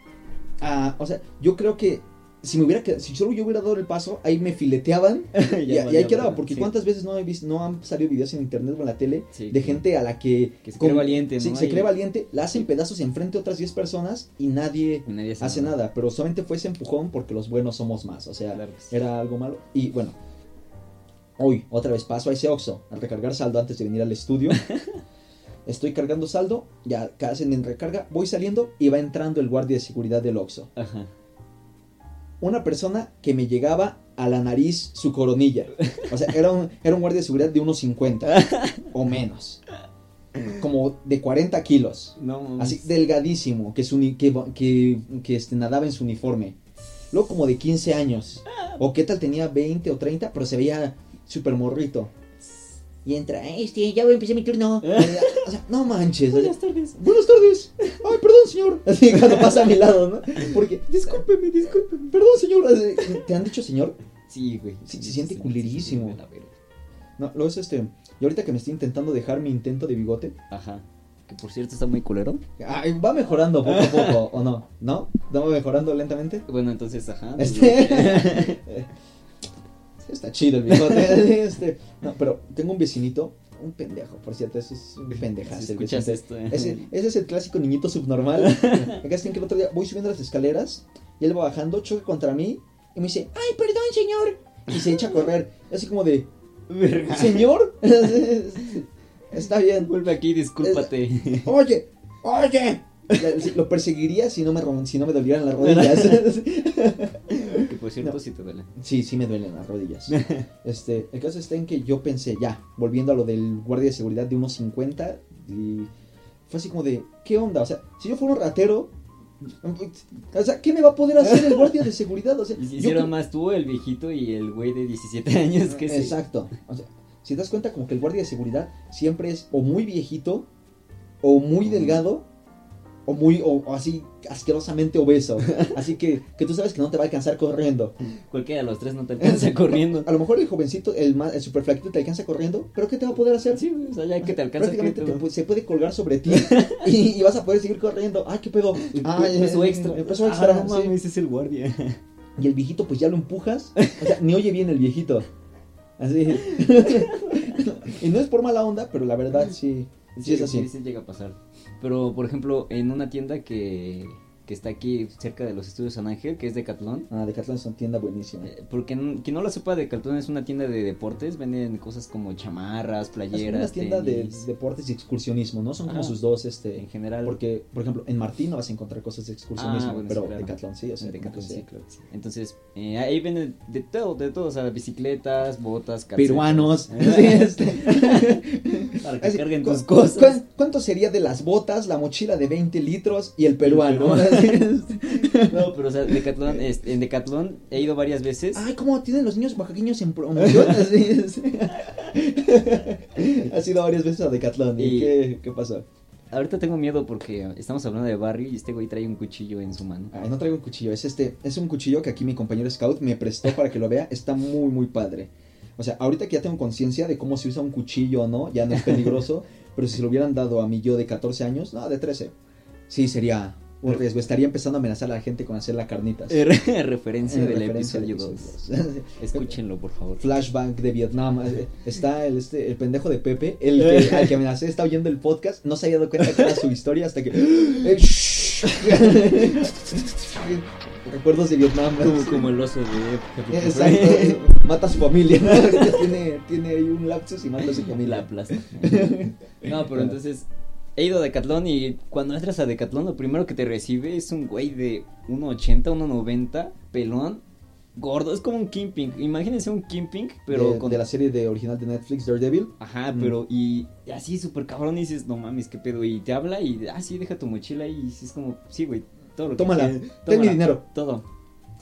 S1: a, o sea, yo creo que si me hubiera quedado- si solo yo hubiera dado el paso, ahí me fileteaban y, y ahí quedaba, porque
S2: Sí.
S1: cuántas veces no he visto, no han salido videos en internet o en la tele
S2: Sí,
S1: de gente a la que,
S2: que se
S1: con-
S2: cree valiente,
S1: sí,
S2: ¿no?
S1: se
S2: Y-
S1: cree valiente, la hacen pedazos enfrente de otras 10 personas y nadie
S2: y nadie
S1: hace nada, pero solamente fue ese empujón porque los buenos somos más, o sea,
S2: Claro sí.
S1: era algo malo. Y bueno, hoy otra vez paso a ese Oxxo a recargar saldo antes de venir al estudio. Estoy cargando saldo, ya casi en recarga, voy saliendo y va entrando el guardia de seguridad del Oxxo.
S2: Ajá.
S1: Una persona que me llegaba a la nariz su coronilla. O sea, era un, era un guardia de seguridad de unos 50 o menos. Como de 40 kilos.
S2: No.
S1: Así delgadísimo, que, su que, que, que, este, nadaba en su uniforme. Luego como de 15 años. O qué tal tenía 20 o 30, pero se veía súper morrito. Y entra, este, ya voy a empezar mi turno. o sea, no manches.
S2: Buenas tardes.
S1: Buenas tardes. Ay, perdón, señor. Así cuando pasa a mi lado, ¿no? Porque,
S2: Discúlpeme, discúlpeme.
S1: perdón, señor. Así, ¿Te han dicho señor?
S2: Sí, güey.
S1: Sí, se siente culerísimo.
S2: de la verga.
S1: No, luego es este. Y ahorita que me estoy intentando dejar mi intento de bigote,
S2: Ajá. Que por cierto está muy culero.
S1: ay, va mejorando poco a poco, ¿o no? ¿No? ¿Va mejorando lentamente?
S2: Bueno, entonces, ajá.
S1: Este. Sí, Está chido el bigote. Este, no, pero tengo un vecinito, un pendejo, por cierto, ese es un pendejazo.
S2: Si escuchas esto. eh.
S1: Ese, ese es el clásico niñito subnormal. Acá que el otro día voy subiendo las escaleras y él va bajando, choca contra mí y me dice, ay, perdón, señor. Y se echa a correr. Así como de,
S2: Verga.
S1: señor. Está bien.
S2: Vuelve aquí, discúlpate.
S1: Oye, oye. Lo perseguiría si no me, si no me dolieran las rodillas.
S2: que por cierto
S1: No.
S2: sí te duele.
S1: Sí, sí me duelen las rodillas. Este, el caso está en que yo pensé, ya, volviendo a lo del guardia de seguridad de unos 50, y fue así como de, ¿qué onda? O sea, si yo fuera un ratero, o sea, ¿qué me va a poder hacer el guardia de seguridad? O sea,
S2: Y si
S1: yo que-
S2: más tú, el viejito y el güey de 17 años que sí.
S1: Exacto. O sea, si te das cuenta, como que el guardia de seguridad siempre es o muy viejito, o muy delgado, o muy, o, o así asquerosamente obeso. Así que, que tú sabes que no te va a alcanzar corriendo.
S2: Cualquiera de los tres no te alcanza corriendo.
S1: A lo mejor el jovencito, el, más, el super flaquito te alcanza corriendo, pero ¿qué te va a poder hacer?
S2: Sí, o sea, ya que te alcanza que
S1: Prácticamente
S2: te-
S1: se puede colgar sobre ti y, y vas a poder seguir corriendo. ¡Ay, qué pedo! Ah,
S2: Pe- peso extra.
S1: eh, Peso
S2: Ah,
S1: extra. sí.
S2: mames, es el guardia.
S1: Y el viejito, pues ya lo empujas. O sea, ni oye bien el viejito. Así. y no es por mala onda, pero la verdad sí. Sí, es así.
S2: Sí, sí llega a pasar. Pero, por ejemplo, en una tienda que, que está aquí cerca de los estudios San Ángel, que es Decathlon.
S1: Ah, Decathlon es una tienda buenísima.
S2: Eh, Porque quien no lo sepa, Decathlon es una tienda de deportes, venden cosas como chamarras,
S1: Es
S2: playeras,
S1: una tienda de deportes y excursionismo, ¿no? Son como sus dos, este...
S2: en general.
S1: Porque, por ejemplo, en Martín no vas a encontrar cosas de excursionismo,
S2: Ah, bueno,
S1: pero
S2: claro.
S1: Decathlon sí, o sea,
S2: Decathlon, sí, claro sí. Entonces, eh, ahí venden de todo, de todo, o sea, bicicletas, botas, calcetas.
S1: Peruanos. Sí, este.
S2: Para que
S1: Así,
S2: carguen
S1: ¿cu-
S2: tus cosas.
S1: cu- ¿Cuánto sería de las botas, la mochila de 20 litros y el peruano?
S2: No, pero o sea, Decathlon, este, en Decathlon he ido varias veces.
S1: Ay, ¿cómo tienen los niños oaxaqueños en promoción? Así es. Has ido varias veces a Decathlon. ¿Y,
S2: Y-
S1: qué, qué pasó?
S2: Ahorita tengo miedo porque estamos hablando de Barry y este güey trae un cuchillo en su mano.
S1: Ay, no traigo un cuchillo. Es este, es un cuchillo que aquí mi compañero Scout me prestó para que lo vea. Está muy, muy padre. O sea, ahorita que ya tengo conciencia de cómo se usa un cuchillo o no, ya no es peligroso. pero si se lo hubieran dado a mi yo de 14 años, no, de 13. Sí, sería un riesgo. Estaría empezando a amenazar a la gente con hacer la carnitas.
S2: referencia
S1: En
S2: del
S1: referencia
S2: episodio 2.
S1: episodio dos.
S2: Escúchenlo, por favor.
S1: Flashback de Vietnam. Eh, Está el, este, el pendejo de Pepe, el que, al que amenacé, está oyendo el podcast. No se había dado cuenta que era su historia hasta que. Eh. Recuerdos de Vietnam.
S2: Como, como el oso de
S1: Exacto. eh, Mata a su familia. tiene, tiene ahí un lapsus y mata a su familia.
S2: La. No, pero entonces he ido a Decathlon y cuando entras a Decathlon lo primero que te recibe es un güey de 1.80, 1.90, pelón, gordo, es como un Kimping. Imagínense un Kimping, pero
S1: de,
S2: con
S1: de la serie de original de Netflix, Daredevil.
S2: Ajá,
S1: Mm.
S2: pero y, y así súper cabrón y dices, no mames, qué pedo. Y te habla y, ah, sí, deja tu mochila y es como, sí, güey, todo lo que
S1: Tómala, ten mi
S2: tómala,
S1: dinero.
S2: Todo.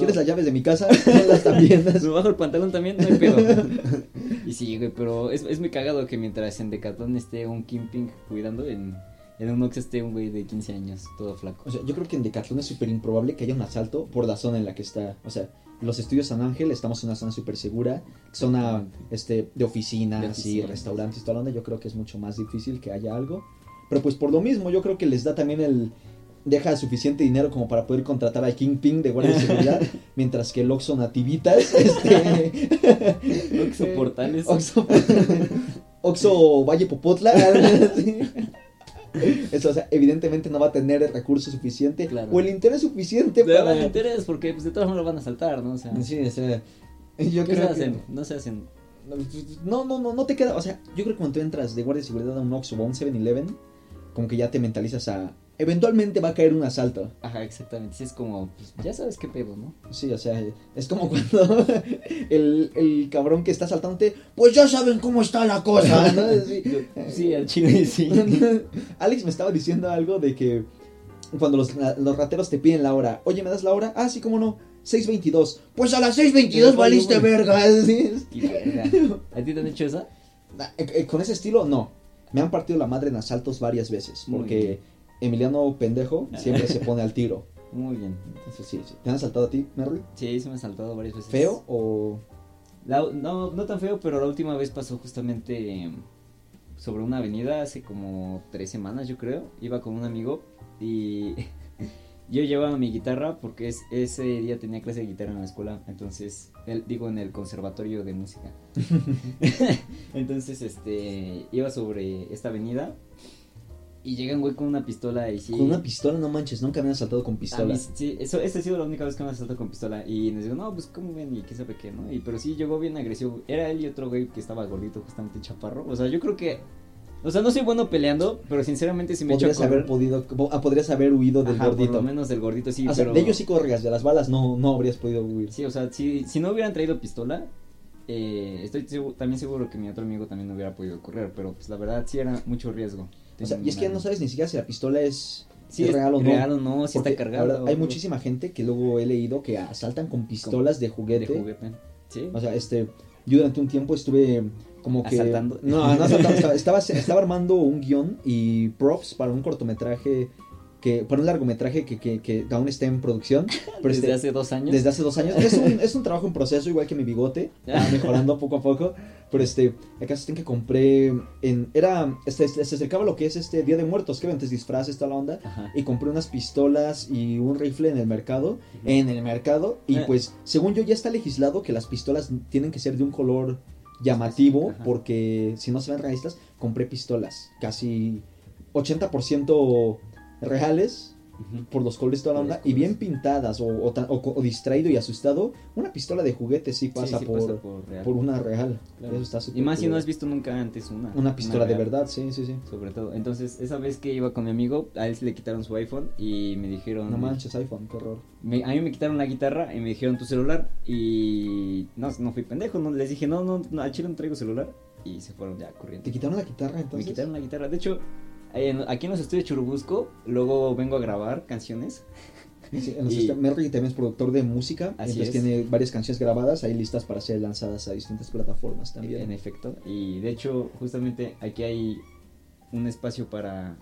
S1: ¿Quieres las llaves de mi casa? Las también.
S2: Me bajo el pantalón también, no hay pedo. y sí, güey, pero es, es muy cagado que mientras en Decathlon esté un Kimping cuidando, en, en un Ox esté un güey de 15 años, todo flaco.
S1: O sea, yo creo que en Decathlon es súper improbable que haya un asalto por la zona en la que está. O sea, los estudios San Ángel, estamos en una zona súper segura, zona este, de oficinas
S2: De
S1: y
S2: oficinas.
S1: restaurantes y toda la onda. Yo creo que es mucho más difícil que haya algo. Pero pues por lo mismo, yo creo que les da también el. Deja suficiente dinero como para poder contratar al Kingpin de guardia de seguridad, mientras que el Oxxo Nativitas, este,
S2: Oxxo Portales.
S1: Oxxo, Oxxo Valle Popotla, sí. Eso, o sea, evidentemente no va a tener el recurso suficiente
S2: Claro.
S1: o el interés suficiente
S2: Pero
S1: para...
S2: no me interesa porque pues, de todas maneras lo van a saltar, ¿no? O sea,
S1: Sí, o sea, yo
S2: ¿qué se hacen?
S1: que...
S2: No se hacen.
S1: No, no, no, no te queda... O sea, yo creo que cuando tú entras de guardia de seguridad a un Oxxo o a un 7-Eleven, como que ya te mentalizas a... Eventualmente va a caer un asalto.
S2: Ajá, exactamente. Sí, es como, pues ya sabes qué pedo, ¿no?
S1: Sí, o sea, es como cuando el, el cabrón que está asaltándote, pues ya saben cómo está la cosa, ¿no? Sí.
S2: Sí, al chile sí.
S1: Alex me estaba diciendo algo de que cuando los, los rateros te piden la hora, oye, ¿me das la hora? Ah, sí, cómo no, 6.22. Pues a las 6.22 valiste verga. ¿sí?
S2: ¿A ti te han hecho esa?
S1: Eh, eh, Con ese estilo, no. Me han partido la madre en asaltos varias veces, porque. Emiliano pendejo siempre se pone al tiro.
S2: Muy bien.
S1: Entonces, sí, sí. ¿Te han asaltado a ti, Merry?
S2: Sí, se me ha saltado varias veces.
S1: ¿Feo o...?
S2: La- no, no tan feo, pero la última vez pasó justamente sobre una avenida hace como tres semanas, yo creo. Iba con un amigo y yo llevaba mi guitarra porque es, ese día tenía clase de guitarra en la escuela. Entonces, él, digo, en el conservatorio de música. entonces, este, iba sobre esta avenida y llega un güey con una pistola y sí.
S1: Con una pistola, no manches, nunca me han asaltado con pistola.
S2: mí sí, eso, esa ha sido la única vez que me asaltado con pistola. Y nos digo, no, pues, ¿cómo ven? Y quién sabe qué, ¿no? Y, pero sí llegó bien agresivo. Era él y otro güey que estaba gordito, justamente chaparro. O sea, yo creo que. O sea, no soy bueno peleando, pero sinceramente sí me
S1: Podrías haber podido, ah, podrías haber huido del
S2: Ajá, por
S1: gordito.
S2: lo menos del gordito, sí.
S1: o sea,
S2: pero...
S1: de ellos sí corrías, de las balas no, no habrías podido huir.
S2: Sí, o sea, si, si no hubieran traído pistola, eh, estoy también seguro que mi otro amigo también no hubiera podido correr. Pero pues la verdad sí era mucho riesgo.
S1: O sea, y es que no sabes ni siquiera si la pistola es,
S2: Sí,
S1: es
S2: es
S1: real o no.
S2: real o no, si está cargada.
S1: hay muchísima gente que luego he leído que asaltan con pistolas de
S2: de
S1: juguete.
S2: juguete. Sí.
S1: O sea, este, yo durante un tiempo estuve como que...
S2: Asaltando.
S1: No, no asaltando, estaba, estaba, armando un guion y props para un cortometraje, que para un largometraje que, que, que aún está en producción. Pero
S2: Desde
S1: este,
S2: hace dos años.
S1: Desde hace dos años. Es un, es un trabajo en proceso, igual que mi bigote. Va mejorando poco a poco. Pero este, el caso es que compré. En, era. Este, este, se acercaba lo que es este Día de Muertos, que antes disfraces, toda la onda.
S2: Ajá.
S1: Y compré unas pistolas y un rifle en el mercado. En el mercado. Y
S2: Eh.
S1: pues, según yo, ya está legislado que las pistolas tienen que ser de un color llamativo.
S2: Ajá.
S1: Porque si no se ven realistas, compré pistolas. Casi 80% reales. Por los colores toda la onda, y bien pintadas, o, o tan- o co- o distraído y asustado, una pistola de juguete sí pasa,
S2: sí
S1: por,
S2: pasa por real.
S1: por una real.
S2: Claro.
S1: Eso está súper
S2: Y más si no has visto nunca antes una.
S1: Una pistola de verdad, sí, sí, sí.
S2: Sobre todo. Entonces, esa vez que iba con mi amigo, a él sí le quitaron su iPhone y me dijeron.
S1: No manches, iPhone, qué horror.
S2: me- a mí me quitaron la guitarra y me dijeron tu celular. Y. No, no fui pendejo. No, les dije, no, no, no, al chile no traigo celular. Y se fueron ya corriendo.
S1: ¿Te quitaron la guitarra
S2: Me
S1: entonces?
S2: quitaron la guitarra. De hecho, en- aquí en los estudios de Churubusco, luego vengo a grabar canciones.
S1: Sí, en
S2: Y-
S1: est- Merry también es productor de música,
S2: Así
S1: entonces
S2: es.
S1: tiene varias canciones grabadas ahí listas para ser lanzadas a distintas plataformas
S2: En
S1: también.
S2: efecto. Y de hecho, justamente aquí hay un espacio para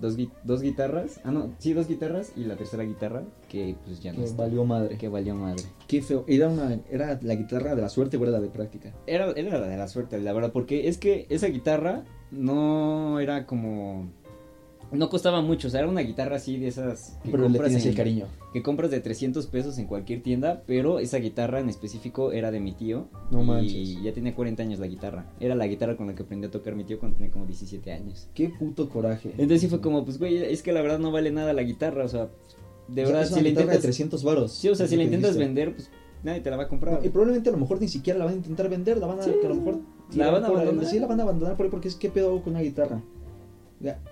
S2: dos, dos guitarras. Ah, no, sí, dos guitarras y la tercera guitarra que pues ya no
S1: Que
S2: está.
S1: valió madre.
S2: Que valió madre.
S1: Qué feo. ¿Era, una, ¿Era la guitarra de la suerte o era la de práctica?
S2: Era, era la de la suerte, la verdad, porque es que esa guitarra no era como... No costaba mucho, o sea, era una guitarra así de esas que
S1: Pero le
S2: compras,
S1: tienes
S2: en-
S1: el cariño.
S2: que compras de 300 pesos en cualquier tienda, pero esa guitarra en específico era de mi tío.
S1: No
S2: y
S1: manches.
S2: ya tenía 40 años la guitarra. Era la guitarra con la que aprendí a tocar mi tío cuando tenía como 17 años.
S1: Qué puto coraje.
S2: Entonces sí fue como, pues güey, es que la verdad no vale nada la guitarra, o sea, de
S1: O sea,
S2: verdad, si la intentas...
S1: de 300 varos.
S2: Sí, o sea, si la intentas vender, pues nadie te la va a comprar.
S1: No, y probablemente a lo mejor ni siquiera la van a intentar vender, la van a,
S2: Sí.
S1: que a lo mejor
S2: La van a abandonar.
S1: Sí, la van a abandonar por ahí porque es que pedo con una guitarra.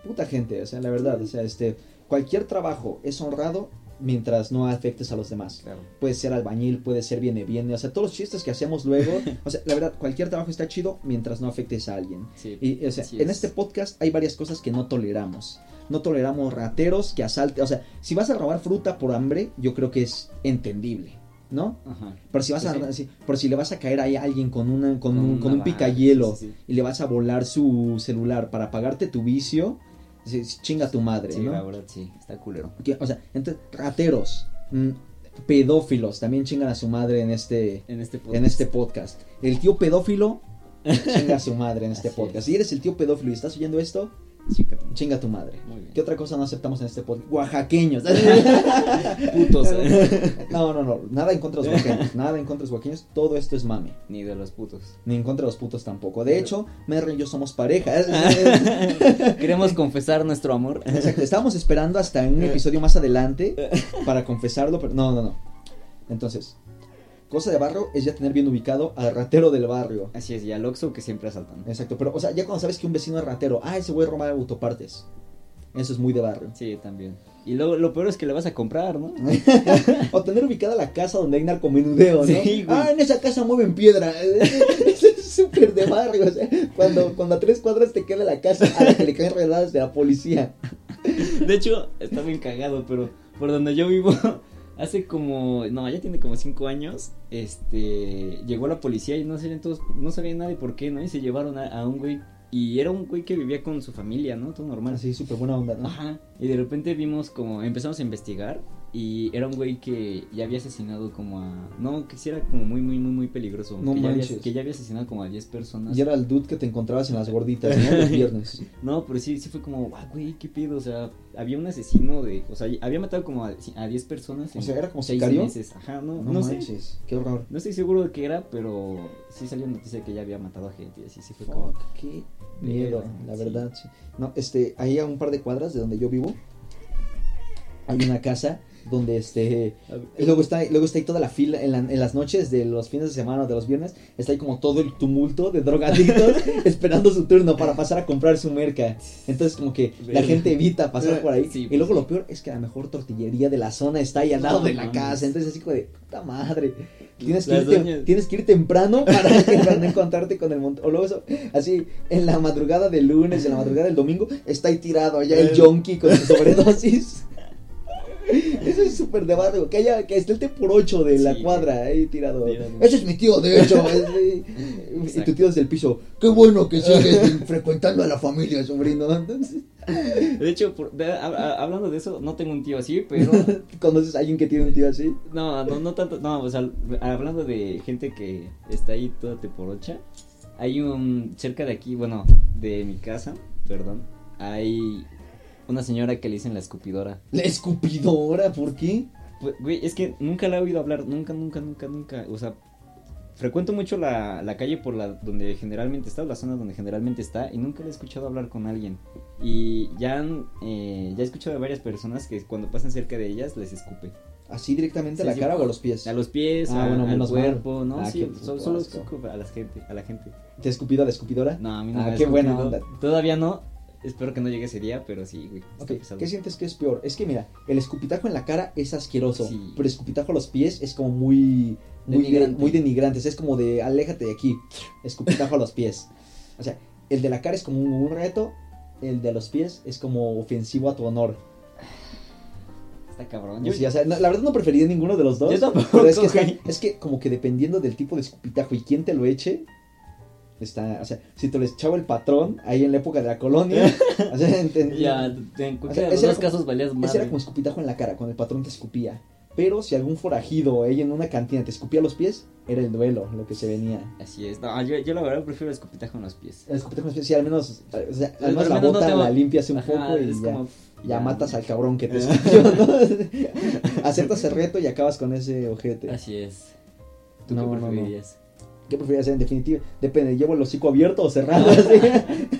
S1: Puta gente, o sea, la verdad, o sea, este, cualquier trabajo es honrado mientras no afectes a los demás.
S2: Claro.
S1: Puede ser albañil, puede ser viene viene, o sea, todos los chistes que hacemos luego, o sea, la verdad, cualquier trabajo está chido mientras no afectes a alguien.
S2: Sí.
S1: Y, o sea, en
S2: es.
S1: este podcast hay varias cosas que no toleramos. No toleramos rateros que asalten, o sea, si vas a robar fruta por hambre, yo creo que es entendible, ¿no?
S2: Ajá.
S1: Pero si vas a,
S2: sí.
S1: si- le vas a caer ahí a alguien con una, con, un, con un picahielo
S2: sí, sí.
S1: y le vas a volar su celular para pagarte tu vicio, chinga tu madre,
S2: Sí,
S1: ¿no?
S2: la verdad, sí, está culero.
S1: Que, o sea, entonces, rateros, mm, pedófilos, también chingan a su madre en este,
S2: En este podcast.
S1: en este podcast. El tío pedófilo chinga a su madre en este
S2: Así
S1: podcast.
S2: es.
S1: Si eres el tío pedófilo y estás oyendo esto,
S2: Chica,
S1: chinga tu madre.
S2: Muy bien.
S1: ¿Qué otra cosa no aceptamos en este podcast? Oaxaqueños.
S2: Putos.
S1: no, no, no. Nada en contra de los oaxaqueños. Nada en contra de los oaxaqueños. Todo esto es mame.
S2: Ni de los putos.
S1: Ni en contra de los putos tampoco. De hecho, Merry y yo somos pareja.
S2: Queremos confesar nuestro amor.
S1: Exacto. Estábamos esperando hasta un episodio más adelante para confesarlo, pero no, no, no. Entonces, cosa de barrio es ya tener bien ubicado al ratero del barrio.
S2: Así es, y al Oxxo que siempre asaltan.
S1: Exacto, pero, o sea, ya cuando sabes que un vecino es ratero, ah, ese güey roba autopartes. Eso es muy de barrio.
S2: Sí, también. Y lo, lo peor es que le vas a comprar, ¿no?
S1: o tener ubicada la casa donde hay narcomenudeo, ¿no?
S2: Sí, güey.
S1: ah, en esa casa mueven piedra. Eso es súper de barrio. O sea, cuando, cuando a tres cuadras te queda la casa a la que le caen redadas de la policía.
S2: De hecho, está bien cagado, pero por donde yo vivo, hace como, no, ya tiene como cinco años, este, llegó la policía y no sabían todos, no sabían nadie por qué, ¿no? Y se llevaron a, a un güey, y era un güey que vivía con su familia, ¿no? Todo normal.
S1: Así, súper buena onda, ¿no?
S2: Ajá. Y de repente vimos como, empezamos a investigar y era un güey que ya había asesinado como a, no, que sí era como muy, muy, muy, muy peligroso.
S1: No
S2: que, ya había,
S1: manches.
S2: que ya había asesinado como a 10 personas.
S1: Y era el dude que te encontrabas en las gorditas, ¿no? Los viernes.
S2: No, pero sí, sí fue como, ah, güey, qué pido, o sea, había un asesino de, o sea, había matado como a, a 10 personas.
S1: O sea, ¿era como
S2: seis
S1: sicario?
S2: meses. Ajá, no,
S1: No,
S2: no, sé.
S1: manches, qué horror.
S2: No estoy seguro de qué era, pero sí salió noticia que ya había matado a gente y así, sí fue como,
S1: qué miedo, la
S2: sí.
S1: verdad. sí. No, este, ahí a un par de cuadras de donde yo vivo, hay una casa donde este y luego está luego está ahí toda la fila en, la- en las noches de los fines de semana o de los viernes está ahí como todo el tumulto de drogadictos esperando su turno para pasar a comprar su merca. Entonces como que la gente evita pasar por ahí.
S2: Sí,
S1: y
S2: pues
S1: luego
S2: sí.
S1: lo peor es que la mejor tortillería de la zona está ahí al lado
S2: No
S1: de la
S2: mames.
S1: casa. Entonces así como de puta madre. Tienes que,
S2: Las
S1: ir, tem-
S2: doñas-
S1: tienes que ir temprano para, para no encontrarte con el montón o luego eso así en la madrugada del lunes en la madrugada del domingo está ahí tirado allá el
S2: Eh.
S1: junkie con su sobredosis eso es súper de barrio. Que haya, que esté el T por 8 de la
S2: Sí.
S1: cuadra ahí tirado. Ese es mi tío, de hecho. es- y tu tío desde el piso. Qué bueno que sigues frecuentando a la familia, sobrino. Entonces,
S2: De hecho, por- de- a- a- hablando de eso, no tengo un tío así, pero
S1: ¿conoces a alguien que tiene un tío así?
S2: no, no, no tanto, no, o sea, hablando de gente que está ahí toda teporocha, hay un, cerca de aquí, bueno, de mi casa, perdón, hay una señora que le dicen la escupidora.
S1: La escupidora, ¿por qué?
S2: Pues, güey, es que nunca la he oído hablar, nunca, nunca, nunca, nunca, o sea, frecuento mucho la, la calle por la donde generalmente está, la zona donde generalmente está, y nunca le he escuchado hablar con alguien. Y ya, han, eh, ya he escuchado de varias personas que cuando pasan cerca de ellas les escupe.
S1: ¿Así directamente a
S2: Sí,
S1: la
S2: sí,
S1: cara o a los pies?
S2: A los pies,
S1: Ah,
S2: a-
S1: bueno,
S2: al
S1: menos mal.
S2: cuerpo, ¿no?
S1: Ah,
S2: sí, solo escupe a la gente, a la gente.
S1: ¿Te ha escupido a la escupidora?
S2: No, a mí no
S1: Ah,
S2: me
S1: qué buena onda.
S2: Todavía no. Espero que no llegue ese día, pero sí, güey.
S1: ¿qué sientes que es peor? Es que mira, el escupitajo en la cara es asqueroso,
S2: Sí.
S1: pero el escupitajo a los pies es como muy muy
S2: Denigrante.
S1: muy denigrante, es como de aléjate de aquí, escupitajo a los pies. O sea, el de la cara es como un, un reto, el de los pies es como ofensivo a tu honor.
S2: Está cabrón.
S1: Sí, o sea, no, la verdad no prefería ninguno de los dos.
S2: Yo tampoco,
S1: pero es que, está- es que como que dependiendo del tipo de escupitajo y quién te lo eche, está, o sea, si te lo echaba el patrón ahí en la época de la colonia, o sea,
S2: Ya, en
S1: O sea,
S2: de los
S1: ese
S2: casos valías
S1: Ese
S2: madre.
S1: era como escupitajo en la cara, cuando el patrón te escupía. Pero si algún forajido ahí en una cantina te escupía los pies, era el duelo lo que se venía.
S2: Así es. No, yo, yo la verdad prefiero el escupitajo en los pies.
S1: El escupitajo en los pies, sí, al menos, o sea, al
S2: Al
S1: menos la
S2: no
S1: bota
S2: te-
S1: la limpias un
S2: Ajá,
S1: poco y ya,
S2: como-
S1: ya matas al cabrón que te escupió, ¿no? Aceptas el reto y acabas con ese ojete.
S2: Así es. ¿Tú
S1: No,
S2: qué
S1: no, no.
S2: preferirías?
S1: ¿Qué prefieres hacer en definitiva? Depende, ¿llevo el hocico abierto o cerrado?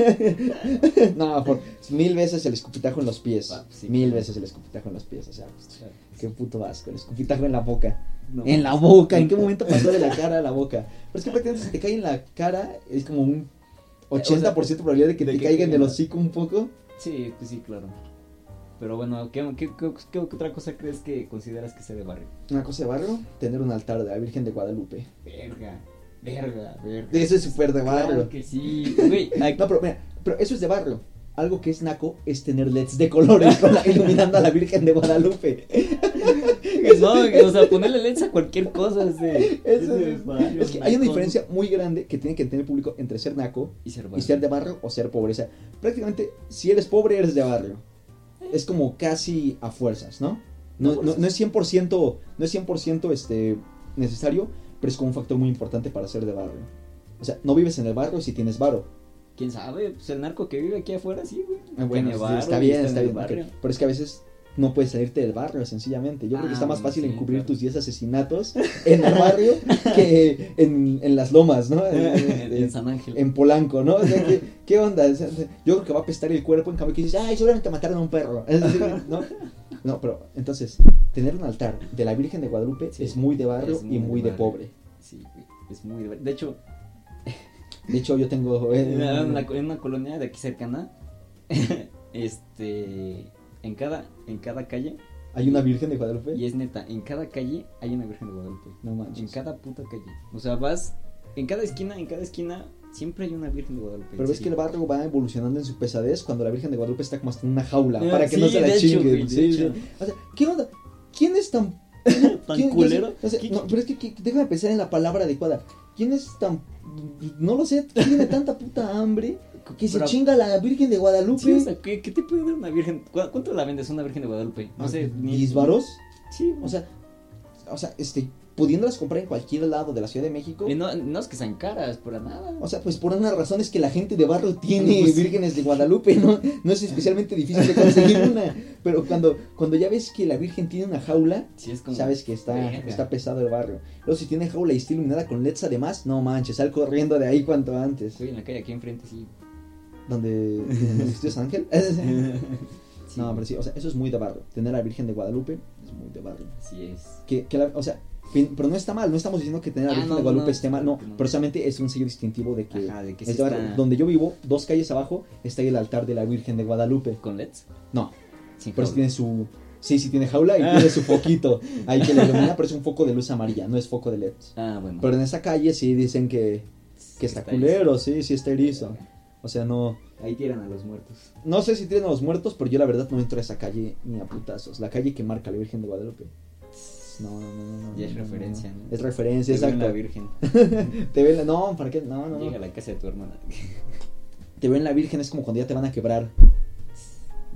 S1: No, por mil veces el escupitajo en los pies.
S2: Ah, sí,
S1: mil
S2: claro.
S1: veces el escupitajo en los pies, o sea, pues, qué puto asco, el escupitajo en la boca.
S2: No.
S1: En la boca, ¿en qué momento pasó de la cara a la boca? Pero es que prácticamente si te cae en la cara, es como un 80% de probabilidad de que
S2: de
S1: te
S2: que
S1: caiga en el hocico un poco.
S2: Sí, pues sí, claro. Pero bueno, ¿qué, qué, qué- qué otra cosa crees que consideras que sea de barrio?
S1: Una cosa de barrio, tener un altar de la Virgen de Guadalupe.
S2: Verga, verga, verga.
S1: Eso es súper de barrio.
S2: Claro que sí. Güey,
S1: No, pero mira, pero eso es de barrio. Algo que es naco es tener LEDs de colores iluminando a la Virgen de Guadalupe.
S2: no, o sea, ponerle lentes a cualquier cosa es de,
S1: Eso
S2: es de
S1: es,
S2: barrio,
S1: es que hay una diferencia muy grande que tiene que tener el público entre ser naco
S2: Y ser
S1: y ser de barrio o ser pobre. O sea, prácticamente, si eres pobre, eres de barrio. Es como casi a fuerzas, ¿no? No, no, no es 100%, no es 100% este, necesario, pero es como un factor muy importante para ser de barrio. O sea, no vives en el barrio si tienes varo.
S2: ¿Quién sabe? Pues el narco que vive aquí afuera, sí, güey.
S1: Ah, bueno,
S2: Tiene
S1: está bien,
S2: en
S1: está bien.
S2: barrio.
S1: Pero es que a veces no puedes salirte del barrio, sencillamente. Yo creo que
S2: Ah,
S1: está más fácil
S2: sí,
S1: encubrir
S2: claro.
S1: tus 10 asesinatos en el barrio que en, en las lomas, ¿no?
S2: en,
S1: En-
S2: San Ángel.
S1: en Polanco, ¿no? O sea, ¿qué, qué onda? O sea, yo creo que va a apestar el cuerpo en cambio que dices, ay, seguramente mataron a un perro. Es decir, ¿No? No, pero entonces, tener un altar de la Virgen de Guadalupe
S2: Sí,
S1: es muy de barrio y muy de pobre.
S2: Sí. Es muy de barrio. De hecho,
S1: De hecho, yo tengo... eh,
S2: en una, en una colonia de aquí cercana, este, en cada, en cada calle,
S1: hay una Virgen de Guadalupe.
S2: y es neta, en cada calle hay una Virgen de Guadalupe.
S1: No
S2: En
S1: manches.
S2: cada puta calle. O sea, vas, en cada esquina, en cada esquina, siempre hay una Virgen de Guadalupe.
S1: Pero
S2: en
S1: ves que el barrio va evolucionando en su pesadez cuando la Virgen de Guadalupe está como hasta en una jaula
S2: Ah,
S1: para que
S2: sí,
S1: no se la chinguen. Sí, sí. O sea, ¿qué onda? ¿Quién es tan
S2: ¿Tan
S1: ¿quién-
S2: culero?
S1: o sea,
S2: ¿Qué-
S1: no, pero es que, que- déjame pensar en la palabra adecuada. ¿Quién es tan no lo sé, tiene tanta puta hambre que se
S2: Pero-
S1: chinga la Virgen de Guadalupe?
S2: Sí, o sea, ¿qué, ¿qué te puede dar una Virgen? ¿Cu- ¿Cuánto la vendes una Virgen de Guadalupe? No sé, ni...
S1: ¿Diez varos?
S2: Sí,
S1: O sea, o sea, este pudiéndolas comprar en cualquier lado de la Ciudad de México.
S2: Y no, no es que sean caras, para nada.
S1: O sea, pues por una razón es que la gente de barrio tiene
S2: Pues-
S1: vírgenes de Guadalupe, ¿no? No es especialmente difícil de conseguir una. Pero cuando, cuando ya ves que la virgen tiene una jaula,
S2: sí, es como...
S1: sabes que está, está pesado el barrio. Luego si tiene jaula y está iluminada con LEDs además, no manches, sal corriendo de ahí cuanto antes.
S2: Estoy en la calle aquí enfrente, sí.
S1: Donde, donde el estudio San Ángel.
S2: Sí,
S1: no, pero sí, o sea, eso es muy de barrio. Tener a la Virgen de Guadalupe es muy de barrio.
S2: Así es.
S1: Que, que la- o sea, pero no está mal, no estamos diciendo que tener a la
S2: Ah,
S1: Virgen
S2: no,
S1: de Guadalupe
S2: no,
S1: esté mal, no,
S2: no,
S1: pero solamente es un sello distintivo de que,
S2: Ajá, de que sí
S1: barrio.
S2: está-
S1: donde yo vivo, dos calles abajo, está ahí el altar de la Virgen de Guadalupe.
S2: ¿Con LEDs?
S1: No,
S2: Sin
S1: pero sí tiene su, sí, sí tiene jaula y
S2: Ah.
S1: tiene su foquito ahí que le ilumina, pero es un foco de luz amarilla, no es foco de LED.
S2: Ah, bueno.
S1: Pero en esa calle sí dicen que, que está, culero, sí, sí está erizo. O sea, no,
S2: Ahí tiran a los muertos.
S1: no sé si tienen a los muertos, pero yo la verdad no entro a esa calle ni a putazos. La calle que marca la Virgen de Guadalupe. No, no, no, no. no,
S2: Ya es
S1: no,
S2: referencia,
S1: no.
S2: ¿no?
S1: Es referencia,
S2: Te ven
S1: exacto.
S2: la Virgen.
S1: Te ven la, no, ¿para qué? No, no.
S2: Llega a la casa de tu hermana.
S1: Te ven la Virgen es como cuando ya te van a quebrar.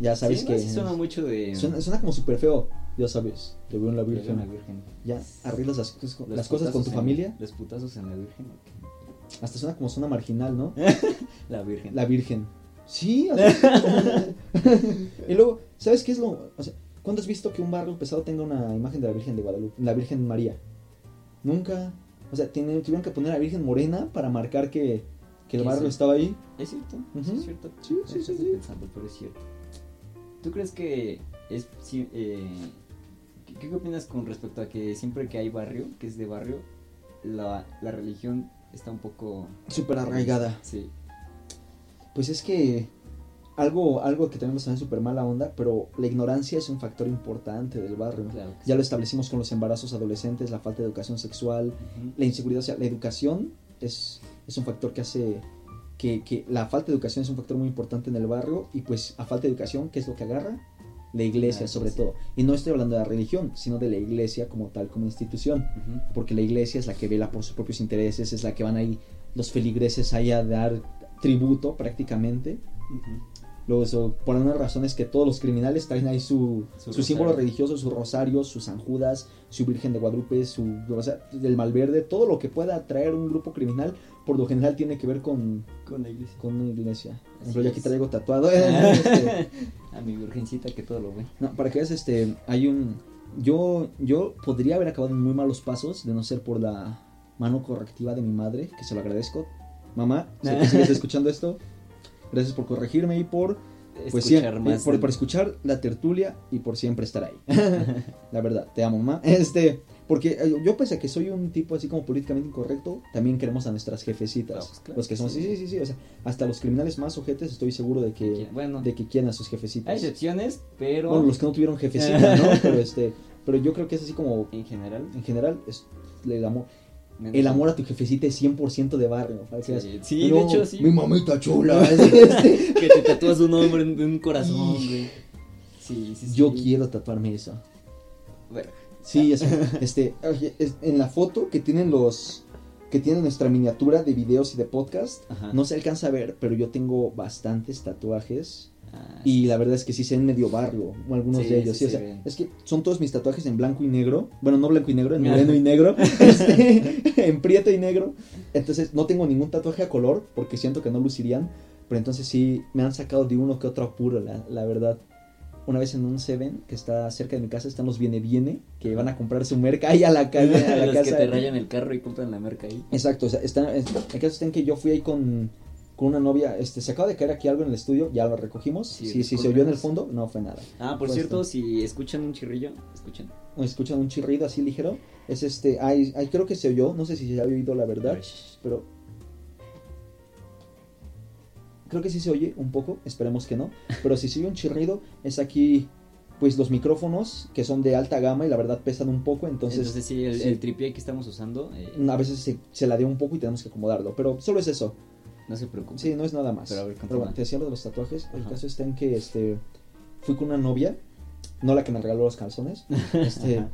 S1: Ya sabes
S2: Sí,
S1: que
S2: sí suena mucho de...
S1: suena, suena como súper feo. Ya sabes, te veo en la
S2: de ver
S1: Virgen.
S2: a la Virgen.
S1: Ya arreglas las, cosas-
S2: Los
S1: las cosas con tu
S2: en-
S1: familia.
S2: Los putazos en la Virgen.
S1: Hasta suena como zona marginal, ¿no?
S2: La Virgen.
S1: La Virgen. Sí, o sea, y luego, ¿sabes qué es lo...? O sea, ¿cuándo has visto que un barrio pesado tenga una imagen de la Virgen de Guadalupe? La Virgen María. Nunca. O sea, tienen- tuvieron que poner a la Virgen Morena para marcar que, que el barrio
S2: sí.
S1: estaba ahí.
S2: Es cierto, es cierto.
S1: Sí, sí, sí,
S2: pensando, pero es cierto. ¿Tú crees que es sí, eh, ¿qué, qué opinas con respecto a que siempre que hay barrio, que es de barrio, la, la religión está un poco
S1: Súper arraigada.
S2: Sí.
S1: Pues es que algo, algo que tenemos también súper mala onda, pero la ignorancia es un factor importante del barrio.
S2: Claro.
S1: Ya
S2: sí.
S1: lo establecimos con los embarazos adolescentes, la falta de educación sexual, la inseguridad, o sea, la educación es, es un factor que hace que, que la falta de educación es un factor muy importante en el barrio y pues a falta de educación, ¿qué es lo que agarra? La iglesia sobre todo. Y no estoy hablando de la religión, sino de la iglesia como tal, como institución. Porque la iglesia es la que vela por sus propios intereses, es la que van ahí los feligreses ahí a dar tributo prácticamente. Eso, por algunas razones que todos los criminales traen ahí su,
S2: Su
S1: su símbolo religioso, su rosario, sus San Judas, su Virgen de Guadalupe, su o sea, el Malverde, todo lo que pueda traer un grupo criminal, por lo general tiene que ver con,
S2: Con la iglesia.
S1: con una iglesia. Por ejemplo, yo aquí
S2: es.
S1: traigo tatuado. este,
S2: A mi virgencita que todo lo ve.
S1: no, para que veas, este, hay un... Yo, yo podría haber acabado en muy malos pasos de no ser por la mano correctiva de mi madre, que se lo agradezco. Mamá, que sigues escuchando esto. Gracias por corregirme y por pues
S2: Escuchar
S1: por, por escuchar la tertulia y por siempre estar ahí. la verdad, te amo, mamá. Este, porque eh, yo pese a que soy un tipo así como políticamente incorrecto, también queremos a nuestras jefecitas.
S2: Pues claro
S1: los que somos, sí,
S2: sí.
S1: sí, sí, o sea, hasta los criminales más ojetes estoy seguro de que,
S2: Bueno,
S1: de que quieren a sus
S2: hay
S1: jefecitas.
S2: excepciones, pero
S1: Bueno, los que no tuvieron jefecita, ¿no? Pero este, pero yo creo que es así como,
S2: en general.
S1: en general, es el amor, el amor a tu jefecita es 100% de barrio.
S2: Sí, de hecho, sí.
S1: Mi mamita chula. este,
S2: que te tatúas un nombre en un corazón, güey. Sí, sí, sí.
S1: Yo quiero tatuarme eso.
S2: Bueno,
S1: Sí, es- este, es- en la foto que tienen los, que tienen nuestra miniatura de videos y de podcast,
S2: Ajá.
S1: no se alcanza a ver, pero yo tengo bastantes tatuajes
S2: ah,
S1: y la verdad es que sí se ven medio barrio, o algunos
S2: Sí,
S1: de ellos,
S2: sí
S1: sí, o sea, es que son todos mis tatuajes en blanco y negro, bueno, no blanco y negro, en moreno y negro, este, en prieto y negro, entonces no tengo ningún tatuaje a color porque siento que no lucirían, pero entonces sí me han sacado de uno que otro apuro, la, la verdad. Una vez en un Seven que está cerca de mi casa están los Viene Viene que van a comprar su merca ahí a la calle, a la
S2: los
S1: casa.
S2: que te rayan el carro y compran la merca ahí.
S1: Exacto, o sea, está, es- el caso está en que yo fui ahí con, con una novia, este, se acaba de caer aquí algo en el estudio, ya lo recogimos,
S2: Sí,
S1: sí, sí, se oyó en el fondo, no fue nada.
S2: Ah, por
S1: Pues
S2: cierto, si escuchan un chirrillo, escuchen.
S1: Escuchan un chirrido así ligero, es este, ay, ay, creo que se oyó, no sé si se había oído la verdad, pero creo que sí se oye un poco, esperemos que no, pero si se oye un chirrido es aquí, pues los micrófonos que son de alta gama y la verdad pesan un poco,
S2: Entonces,
S1: entonces,
S2: sí, el,
S1: sí.
S2: el tripié que estamos usando, eh,
S1: a veces se, se ladea un poco y tenemos que acomodarlo, pero solo es eso.
S2: No se preocupen.
S1: Sí, no es nada más.
S2: Pero a ver,
S1: Pero bueno, te decía lo de los tatuajes. El caso está en que este fui con una novia, no la que me regaló los calzones, este,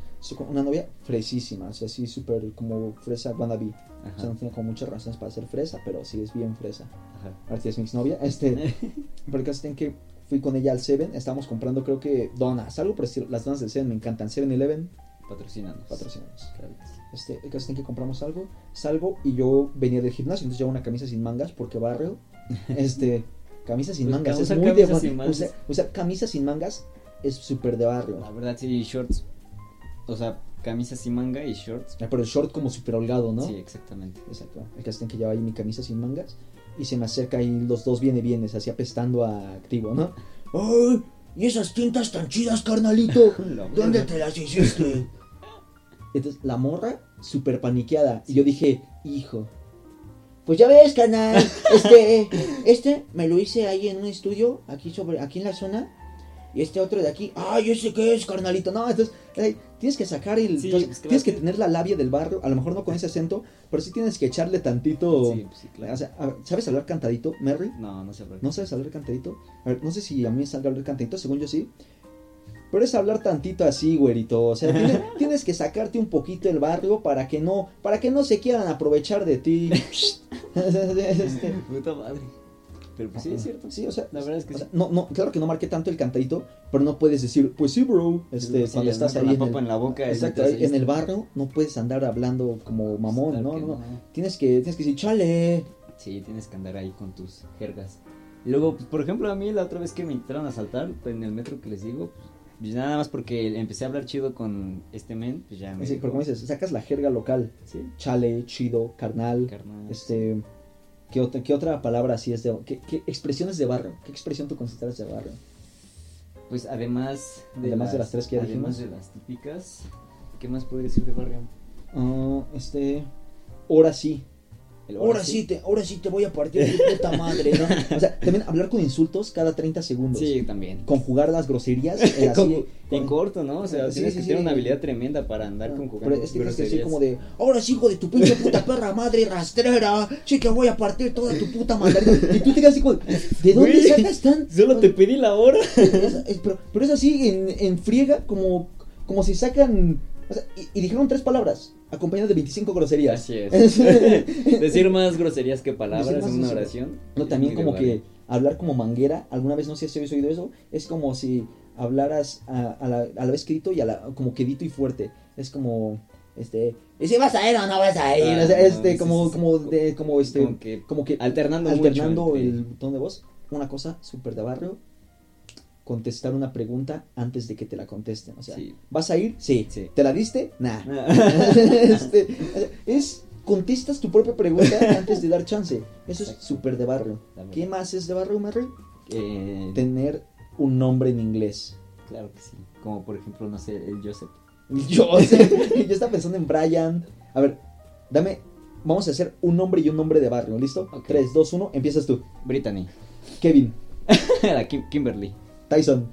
S1: una novia fresísima, o sea, así súper como fresa wannabe.
S2: Ajá,
S1: O sea, no tiene como muchas razones para ser fresa, pero sí es bien fresa.
S2: ajá.
S1: Ahorita es mi exnovia. Este, pero el caso está en que fui con ella al Seven, estábamos comprando creo que donas, algo por estilo. Las donas del Seven me encantan. 7-Eleven,
S2: Patrocínanos.
S1: patrocinados.
S2: Claro que sí.
S1: Este, el caso está en que compramos algo, salgo y yo venía del gimnasio, entonces llevo una camisa sin mangas porque barrio. Este, camisa sin
S2: Pues,
S1: mangas, es muy de
S2: camisa
S1: barrio.
S2: sin mangas.
S1: Usar, usar camisa sin mangas es súper de barrio.
S2: La verdad, sí, shorts. O sea, camisas sin manga y shorts.
S1: Ah, Pero el short como súper holgado, ¿no?
S2: Sí, exactamente.
S1: Exacto. El caso está en que lleva ahí mi camisa sin mangas y se me acerca ahí los dos viene bienes, así apestando a activo, ¿no? ¡Ay! ¿Y esas tintas tan chidas, carnalito? ¿Dónde te las hiciste? Entonces, la morra, súper paniqueada. Y yo dije, hijo. Pues ya ves, canal. Este, este me lo hice ahí en un estudio, aquí sobre, aquí en la zona. Y este otro de aquí, ay, ¿ese qué es, carnalito? No, entonces, ay, tienes que sacar el.
S2: Sí,
S1: entonces,
S2: pues, claro
S1: tienes que tener la labia del barrio, a lo mejor no con ese acento, pero sí tienes que echarle tantito.
S2: Sí, pues sí, claro.
S1: O sea, ver, ¿sabes hablar cantadito, Merry?
S2: No, no sé hablar.
S1: ¿No sabes hablar cantadito? A ver, no sé si a mí salga hablar cantadito, según yo sí. Pero es hablar tantito así, güerito. O sea, tienes, tienes que sacarte un poquito el barrio para que no, para que no se quieran aprovechar de ti. Este,
S2: Puta madre. Pero pues sí, es cierto.
S1: Sí, o sea,
S2: La verdad es que
S1: o sea,
S2: sí.
S1: no, no, claro que no marqué tanto el cantadito, pero no puedes decir, pues sí, bro. Este,
S2: Sí,
S1: cuando estás ahí
S2: la
S1: en
S2: papa
S1: el,
S2: en la boca.
S1: exacto, ahí en el
S2: está-
S1: barrio, no puedes andar hablando como mamón, ¿no? no, no. Tienes que, tienes que decir, chale.
S2: Sí, tienes que andar ahí con tus jergas. Y luego, pues, por ejemplo, a mí la otra vez que me entraron a saltar pues, en el metro que les digo, pues, pues nada más porque empecé a hablar chido con este men, pues ya me.
S1: Dices, sacas la jerga local. Chale, chido, carnal.
S2: Carnal.
S1: Este. ¿Qué, otra, qué otra palabra así es de.? Qué, ¿Qué, expresiones de barrio? ¿Qué expresión tú consideras de barrio?
S2: Pues además. De
S1: además las, de las tres que ya
S2: Además de las típicas. ¿Qué más podría decir de barrio?
S1: Uh, este. Ahora sí. Ahora sí, te, ahora sí te voy a partir tu puta madre, ¿no? O sea, también hablar con insultos cada 30 segundos.
S2: Sí, también.
S1: Conjugar las groserías. así,
S2: Con-
S1: con-
S2: en corto, ¿no? O sea,
S1: Sí,
S2: tienes
S1: sí,
S2: que tener una habilidad tremenda para andar con
S1: Pero es que
S2: groserías.
S1: como de, ahora sí, hijo de tu pinche puta perra madre rastrera, sí que voy a partir toda tu puta madre. Y tú te quedas así como, ¿de dónde
S2: Güey,
S1: sacas tan?
S2: Solo te pedí la hora.
S1: Es- es- pero, pero es así en, en friega, como, como si sacan, o sea, y, y dijeron tres palabras, acompañadas de 25 groserías.
S2: Así es. Decir más groserías que palabras en una oración.
S1: No, también como que hablar como manguera, alguna vez no sé si habéis oído eso, es como si hablaras a, a la, a la vez quedito y a la, como quedito y fuerte. Es como, este, ¿y si vas a ir o no vas a ir?
S2: Ah,
S1: O sea, este, como,
S2: sí,
S1: como, de, como este,
S2: Como que
S1: como que
S2: alternando,
S1: alternando
S2: mucho
S1: el
S2: entre-
S1: tono de voz. Una cosa súper de barrio, contestar una pregunta antes de que te la contesten. O sea,
S2: Sí.
S1: ¿vas a ir? Sí.
S2: Sí.
S1: ¿Te la diste? Nah. Este, es, contestas tu propia pregunta antes de dar chance. Eso es
S2: Exacto.
S1: súper de barrio.
S2: También.
S1: ¿Qué más es de barrio, Mary?
S2: Eh,
S1: Tener un nombre en inglés.
S2: Claro que sí. Como por ejemplo, no sé, el Joseph.
S1: Sea, yo estaba pensando en Brian. A ver, dame. Vamos a hacer un nombre y un nombre de barrio, ¿listo?
S2: Ok.
S1: 3, 2, 1, empiezas tú.
S2: Brittany.
S1: Kevin,
S2: La Kim- Kimberly.
S1: Tyson,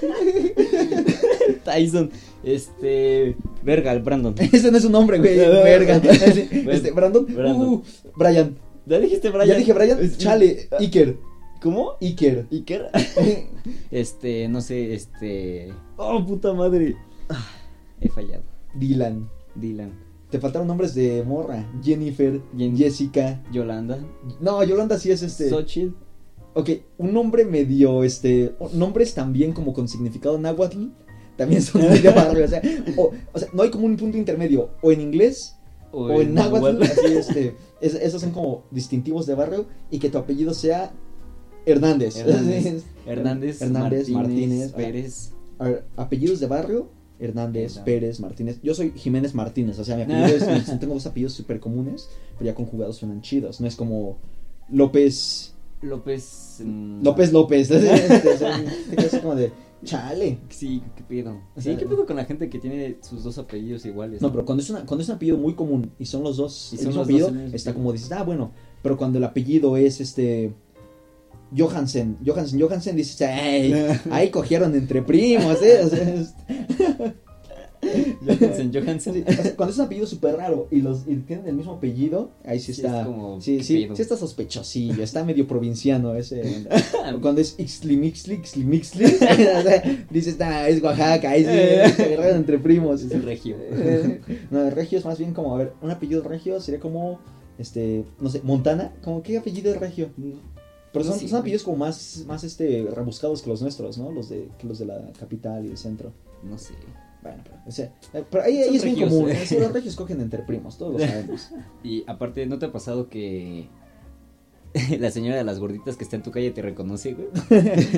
S2: Tyson. Este. Verga, el Brandon.
S1: Ese no es un nombre, güey. Verga. Este, Brandon.
S2: Brandon.
S1: Uh, Brian.
S2: ¿Ya dijiste Brian?
S1: Ya dije Brian. Chale. Iker.
S2: ¿Cómo?
S1: Iker.
S2: ¿Iker? Este, no sé, este. Oh, puta madre. Ah, He fallado.
S1: Dylan.
S2: Dylan.
S1: Te faltaron nombres de morra. Jennifer.
S2: Jen-
S1: Jessica.
S2: Yolanda.
S1: No, Yolanda sí es este.
S2: Xochitl.
S1: Ok, un nombre medio, este, nombres también como con significado náhuatl, también son muy de barrio, o sea, o, o sea, no hay como un punto intermedio, o en inglés, o, en náhuatl, así, este, es- esos son como distintivos de barrio, y que tu apellido sea Hernández.
S2: Hernández. Hernández,
S1: Hernández,
S2: Martínez,
S1: Martínez,
S2: Pérez.
S1: A ver, apellidos de barrio, Hernández,
S2: Hernández.
S1: Pérez, Martínez. Yo soy Jiménez Martínez, o sea, mi apellido es, tengo dos apellidos súper comunes, pero ya conjugados suenan chidos, no es como López...
S2: López. mm,
S1: López López. Este, o sea, te quedas como de, chale.
S2: Sí, qué pedo.
S1: O
S2: Sí,
S1: sea,
S2: qué pedo con la gente que tiene sus dos apellidos iguales.
S1: No, pero cuando es, una, cuando es un apellido muy común y son los dos,
S2: Y
S1: el mismo apellido, está como dices, ah, bueno, pero cuando el apellido es este. Johansen, Johansen, Johansen, dices, ¡ay! Ahí cogieron entre primos, ¿eh? O sea, es-
S2: Johansen, Johansen.
S1: sí, cuando es un apellido súper raro y los y tienen el mismo apellido, ahí sí
S2: Sí,
S1: está.
S2: es como,
S1: sí,
S2: ¿qué
S1: sí,
S2: pedo?
S1: sí está sospechosillo, está medio provinciano ese. Cuando es Ixtli Mixtli, Ixtli Mixtli, o sea, dices, ah, es Oaxaca, ahí sí, entre primos.
S2: Es el regio.
S1: Eh, no, regio es más bien como, a ver, un apellido regio sería como, este, no sé, Montana, como qué apellido es regio. Pero son, son apellidos como más, más este, rebuscados que los nuestros, ¿no? Los de, que los de la capital y el centro.
S2: No sé.
S1: Bueno, pero, o sea, eh, pero ahí, ahí es bien
S2: regios,
S1: común,
S2: eh.
S1: ¿eh? Sí, los regios cogen entre primos, todos lo sabemos.
S2: Y aparte, ¿no te ha pasado que la señora de las gorditas que está en tu calle te reconoce, güey?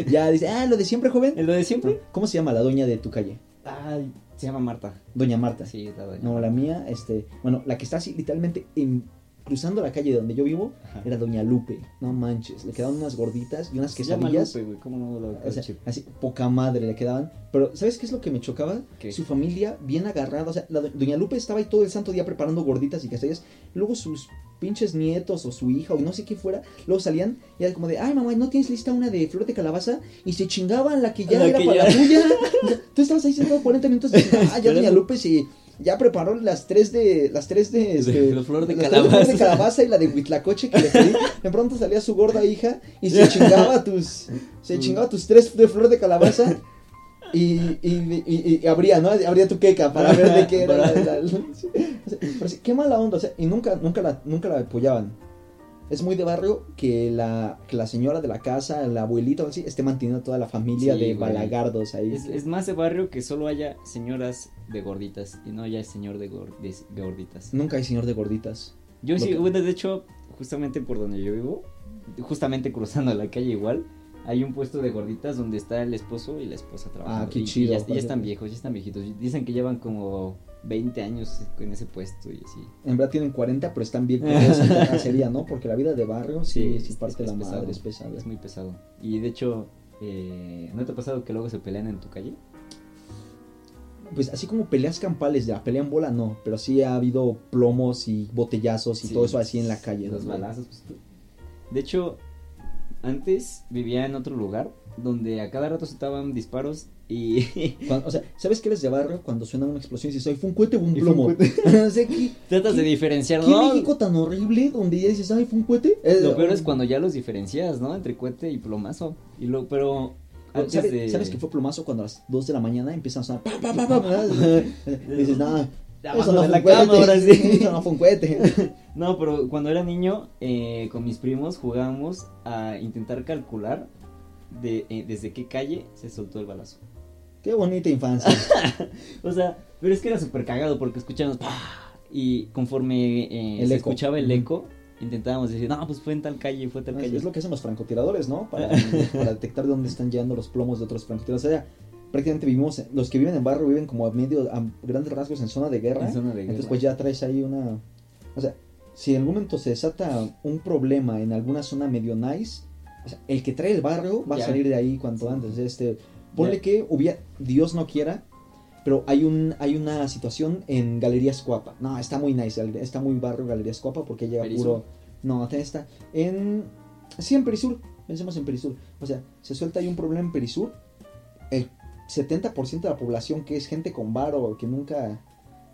S1: ya dice, ah, lo de siempre, joven.
S2: ¿Es lo de siempre?
S1: ¿Cómo se llama la doña de tu calle?
S2: Ay, se llama Marta.
S1: Doña Marta.
S2: Sí, la doña.
S1: No, la mía, este, bueno, la que está así literalmente en- cruzando la calle de donde yo vivo
S2: Ajá.
S1: era Doña Lupe. No manches, le quedaban unas gorditas y unas
S2: Se llama
S1: quesadillas.
S2: Lupe, güey. ¿Cómo no lo
S1: O sea, así, poca madre le quedaban. Pero, ¿sabes qué es lo que me chocaba?
S2: ¿Qué?
S1: Su familia bien agarrada. O sea, la do- Doña Lupe estaba ahí todo el santo día preparando gorditas y quesadillas. Luego sus pinches nietos o su hija o no sé qué fuera, luego salían y era como de, ay mamá, ¿no tienes lista una de flor de calabaza? Y se chingaban la que ya
S2: La
S1: era
S2: que
S1: para
S2: ya-
S1: la tuya. Tú estabas ahí sentado 40 minutos y, ah, ya Doña Lupe sí. Ya preparó las tres de, las tres de, este,
S2: la flor de
S1: las tres flor de
S2: calabaza.
S1: calabaza y la de huitlacoche que le pedí. De pronto salía su gorda hija y se chingaba tus, se chingaba tus tres de flor de calabaza y, y, y, y abría, ¿no? Abría tu queca para ver de qué era. la- la- qué mala onda, o sea, y nunca, nunca la, nunca la apoyaban. Es muy de barrio que la, que la señora de la casa, la abuelita o así, esté manteniendo toda la familia
S2: Sí,
S1: de
S2: güey.
S1: balagardos ahí.
S2: Es, es más de barrio que solo haya señoras de gorditas y no haya señor de, gor- de- gorditas.
S1: Nunca hay señor de gorditas.
S2: Yo sí,
S1: que-
S2: bueno, de hecho, justamente por donde yo vivo, justamente cruzando la calle igual, hay un puesto de gorditas donde está el esposo y la esposa trabajando.
S1: Ah, qué
S2: Y- y
S1: chido,
S2: ya, ya están viejos, ya están viejitos. Dicen que llevan como 20 años en ese puesto y así.
S1: En verdad tienen 40, pero están bien la cacería, ¿no? Porque la vida de barrio sí, parte
S2: es
S1: la
S2: pesado,
S1: madre, es pesada.
S2: Es muy pesado. Y de hecho, eh, ¿no te ha pasado que luego se pelean en tu calle?
S1: Pues así como peleas campales, ya, pelea en bola no, pero sí ha habido plomos y botellazos y
S2: Sí,
S1: todo eso así en la calle.
S2: Los
S1: ¿no?
S2: balazos. pues, de hecho, antes vivía en otro lugar donde a cada rato se estaban disparos y
S1: Cuando- o sea, ¿sabes que eres de barrio cuando suena una explosión y dices, ay, fue un cohete o un
S2: Y
S1: plomo? ¿qué,
S2: tratas de
S1: ¿Qué-
S2: diferenciar,
S1: qué
S2: ¿no?
S1: México tan horrible donde ya dices, ay, fue un cohete? Eh,
S2: Lo peor es
S1: um,
S2: cuando ya los diferencias, ¿no? Entre cohete y plomazo. Y lo, pero antes
S1: ¿Sabes,
S2: de...
S1: ¿Sabes que fue plomazo cuando a las 2 de la mañana empiezan a sonar? Pa, pa, pa, pa, pa? dices, eso no
S2: de la cama, ahora sí.
S1: Eso no fue un cohete.
S2: No, pero cuando era niño, eh, con mis primos jugábamos a intentar calcular de, eh, desde qué calle se soltó el balazo.
S1: Qué bonita infancia.
S2: O sea, pero es que era súper cagado porque escuchábamos y conforme eh,
S1: El
S2: se
S1: eco.
S2: escuchaba el eco, intentábamos decir, no, pues fue en tal calle, fue tal calle.
S1: Es lo que hacen los francotiradores, ¿no? Para, para detectar de dónde están llegando los plomos de otros francotiradores. O sea, prácticamente vivimos, los que viven en barrio viven como a medio, a grandes rasgos en zona de guerra.
S2: En zona de
S1: Entonces
S2: guerra.
S1: pues ya traes ahí una... O sea, si en algún momento se desata un problema en alguna zona medio nice, o sea, el que trae el barrio va
S2: Ya.
S1: a salir de ahí cuanto
S2: Sí.
S1: antes. Este, ponle que hubiera, Dios no quiera, pero hay un hay una situación en Galerías Cuapa. No, está muy nice, está muy barrio Galerías Cuapa porque llega
S2: Perisur.
S1: puro... No, está en... Sí, en Perisur. Pensemos en Perisur. O sea, se suelta ahí un problema en Perisur. El 70% de la población que es gente con bar o que nunca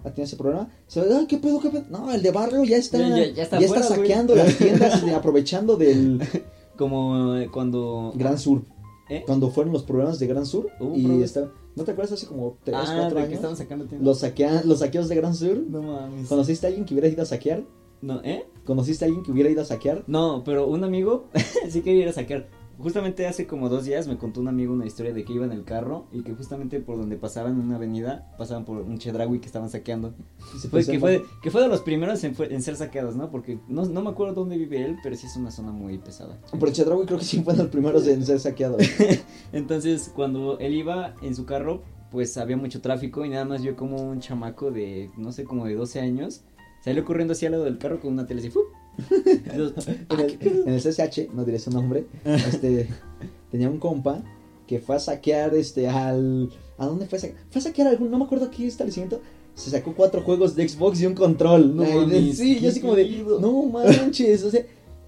S1: ha tenido ese problema, se va, "Ay, ¿qué pedo, qué pedo? No, el de barrio ya está,
S2: Ya-
S1: ya,
S2: ya- ya está
S1: está
S2: afuera, güey.
S1: saqueando las tiendas, aprovechando del
S2: Como cuando...
S1: Gran Sur.
S2: ¿Eh?
S1: Cuando fueron los problemas de Gran Sur.
S2: Hubo
S1: y está, ¿No te acuerdas hace como 3,
S2: Ah,
S1: 4
S2: de que
S1: años?
S2: estaban sacando tiendas.
S1: Los, saquea- los saqueos de Gran Sur.
S2: No mames.
S1: ¿Conociste a alguien que hubiera ido a saquear?
S2: No, ¿eh?
S1: ¿Conociste a alguien que hubiera ido a saquear?
S2: No, pero un amigo sí quería ir a saquear. Justamente hace como dos días me contó un amigo una historia de que iba en el carro y que justamente por donde pasaban en una avenida pasaban por un chedraui que estaban saqueando.
S1: Se
S2: Pues que fue, que fue de los primeros en, fue- en ser saqueados, ¿no? Porque no, no me acuerdo dónde vive él, pero sí es una zona muy pesada.
S1: Pero Chedraui creo que sí fue de los primeros en ser saqueados.
S2: Entonces, cuando él iba en su carro, pues había mucho tráfico y nada más vio como un chamaco de, no sé, como de 12 años, salió corriendo hacia al lado del carro con una tele así, Entonces,
S1: en,
S2: ah,
S1: el, en el CSH, no diré su nombre, este, tenía un compa que fue a saquear este al... ¿A dónde fue a saquear? Fue a saquear algún, no me acuerdo qué establecimiento. Se sacó cuatro juegos de Xbox y un control.
S2: No
S1: Ay,
S2: mames,
S1: sí, yo así como de, no manches, o sea,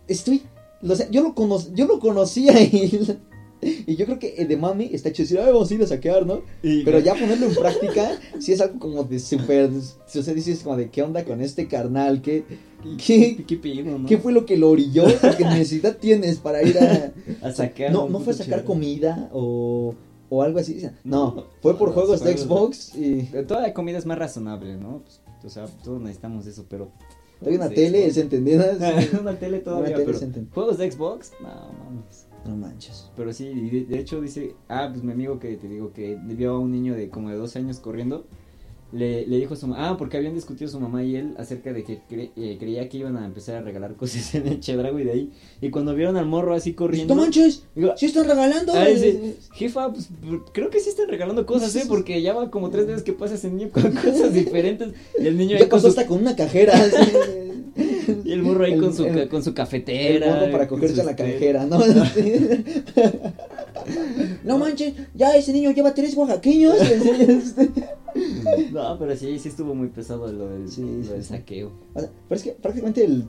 S1: estoy... O sea, yo lo, cono yo lo conocía y, y yo creo que de mami está chido decir, ay, vamos a ir a saquear, ¿no?
S2: Y-
S1: Pero ya ponerlo en práctica, sí es algo como de súper... O sea, dices como de, ¿qué onda con este carnal? ¿Qué, qué,
S2: ¿Qué pedo, no?
S1: ¿Qué fue lo que lo orilló? Porque necesidad tienes para ir a...
S2: A sacar.
S1: No, no fue a sacar comida o, o algo así. No, fue por
S2: no,
S1: juegos de Xbox y...
S2: Toda la comida es más razonable, ¿no? Pues, o sea, todos necesitamos eso, pero.
S1: Hay una tele. ¿se entendida?
S2: una tele todavía,
S1: Una tele
S2: pero juegos de Xbox, no mames.
S1: No manches.
S2: Pero sí, de, de hecho dice, ah, pues mi amigo que te digo que vio a un niño de como de dos años corriendo, le, le dijo a su mamá, ah, porque habían discutido su mamá y él acerca de que cre- eh, creía que iban a empezar a regalar cosas en el Chedrago y de ahí, y cuando vieron al morro así corriendo,
S1: ¡No manches!
S2: digo,
S1: ¡Sí están regalando!
S2: Ah, dice, jefa, pues creo que sí están regalando cosas, ¿eh? Porque ya va como tres veces que pasa ese niño con cosas diferentes. Y el niño
S1: Ya
S2: con
S1: pasó
S2: su,
S1: hasta con una cajera.
S2: y el morro ahí
S1: El-
S2: con su,
S1: el-
S2: con su
S1: El
S2: cafetera.
S1: gordo para cogerse a la
S2: este-
S1: cajera, ¿no? no manches, ya ese niño lleva tres oaxaqueños.
S2: No, pero sí, sí estuvo muy pesado lo del,
S1: Sí,
S2: lo
S1: sí,
S2: del
S1: sí.
S2: saqueo.
S1: O sea, pero es que prácticamente el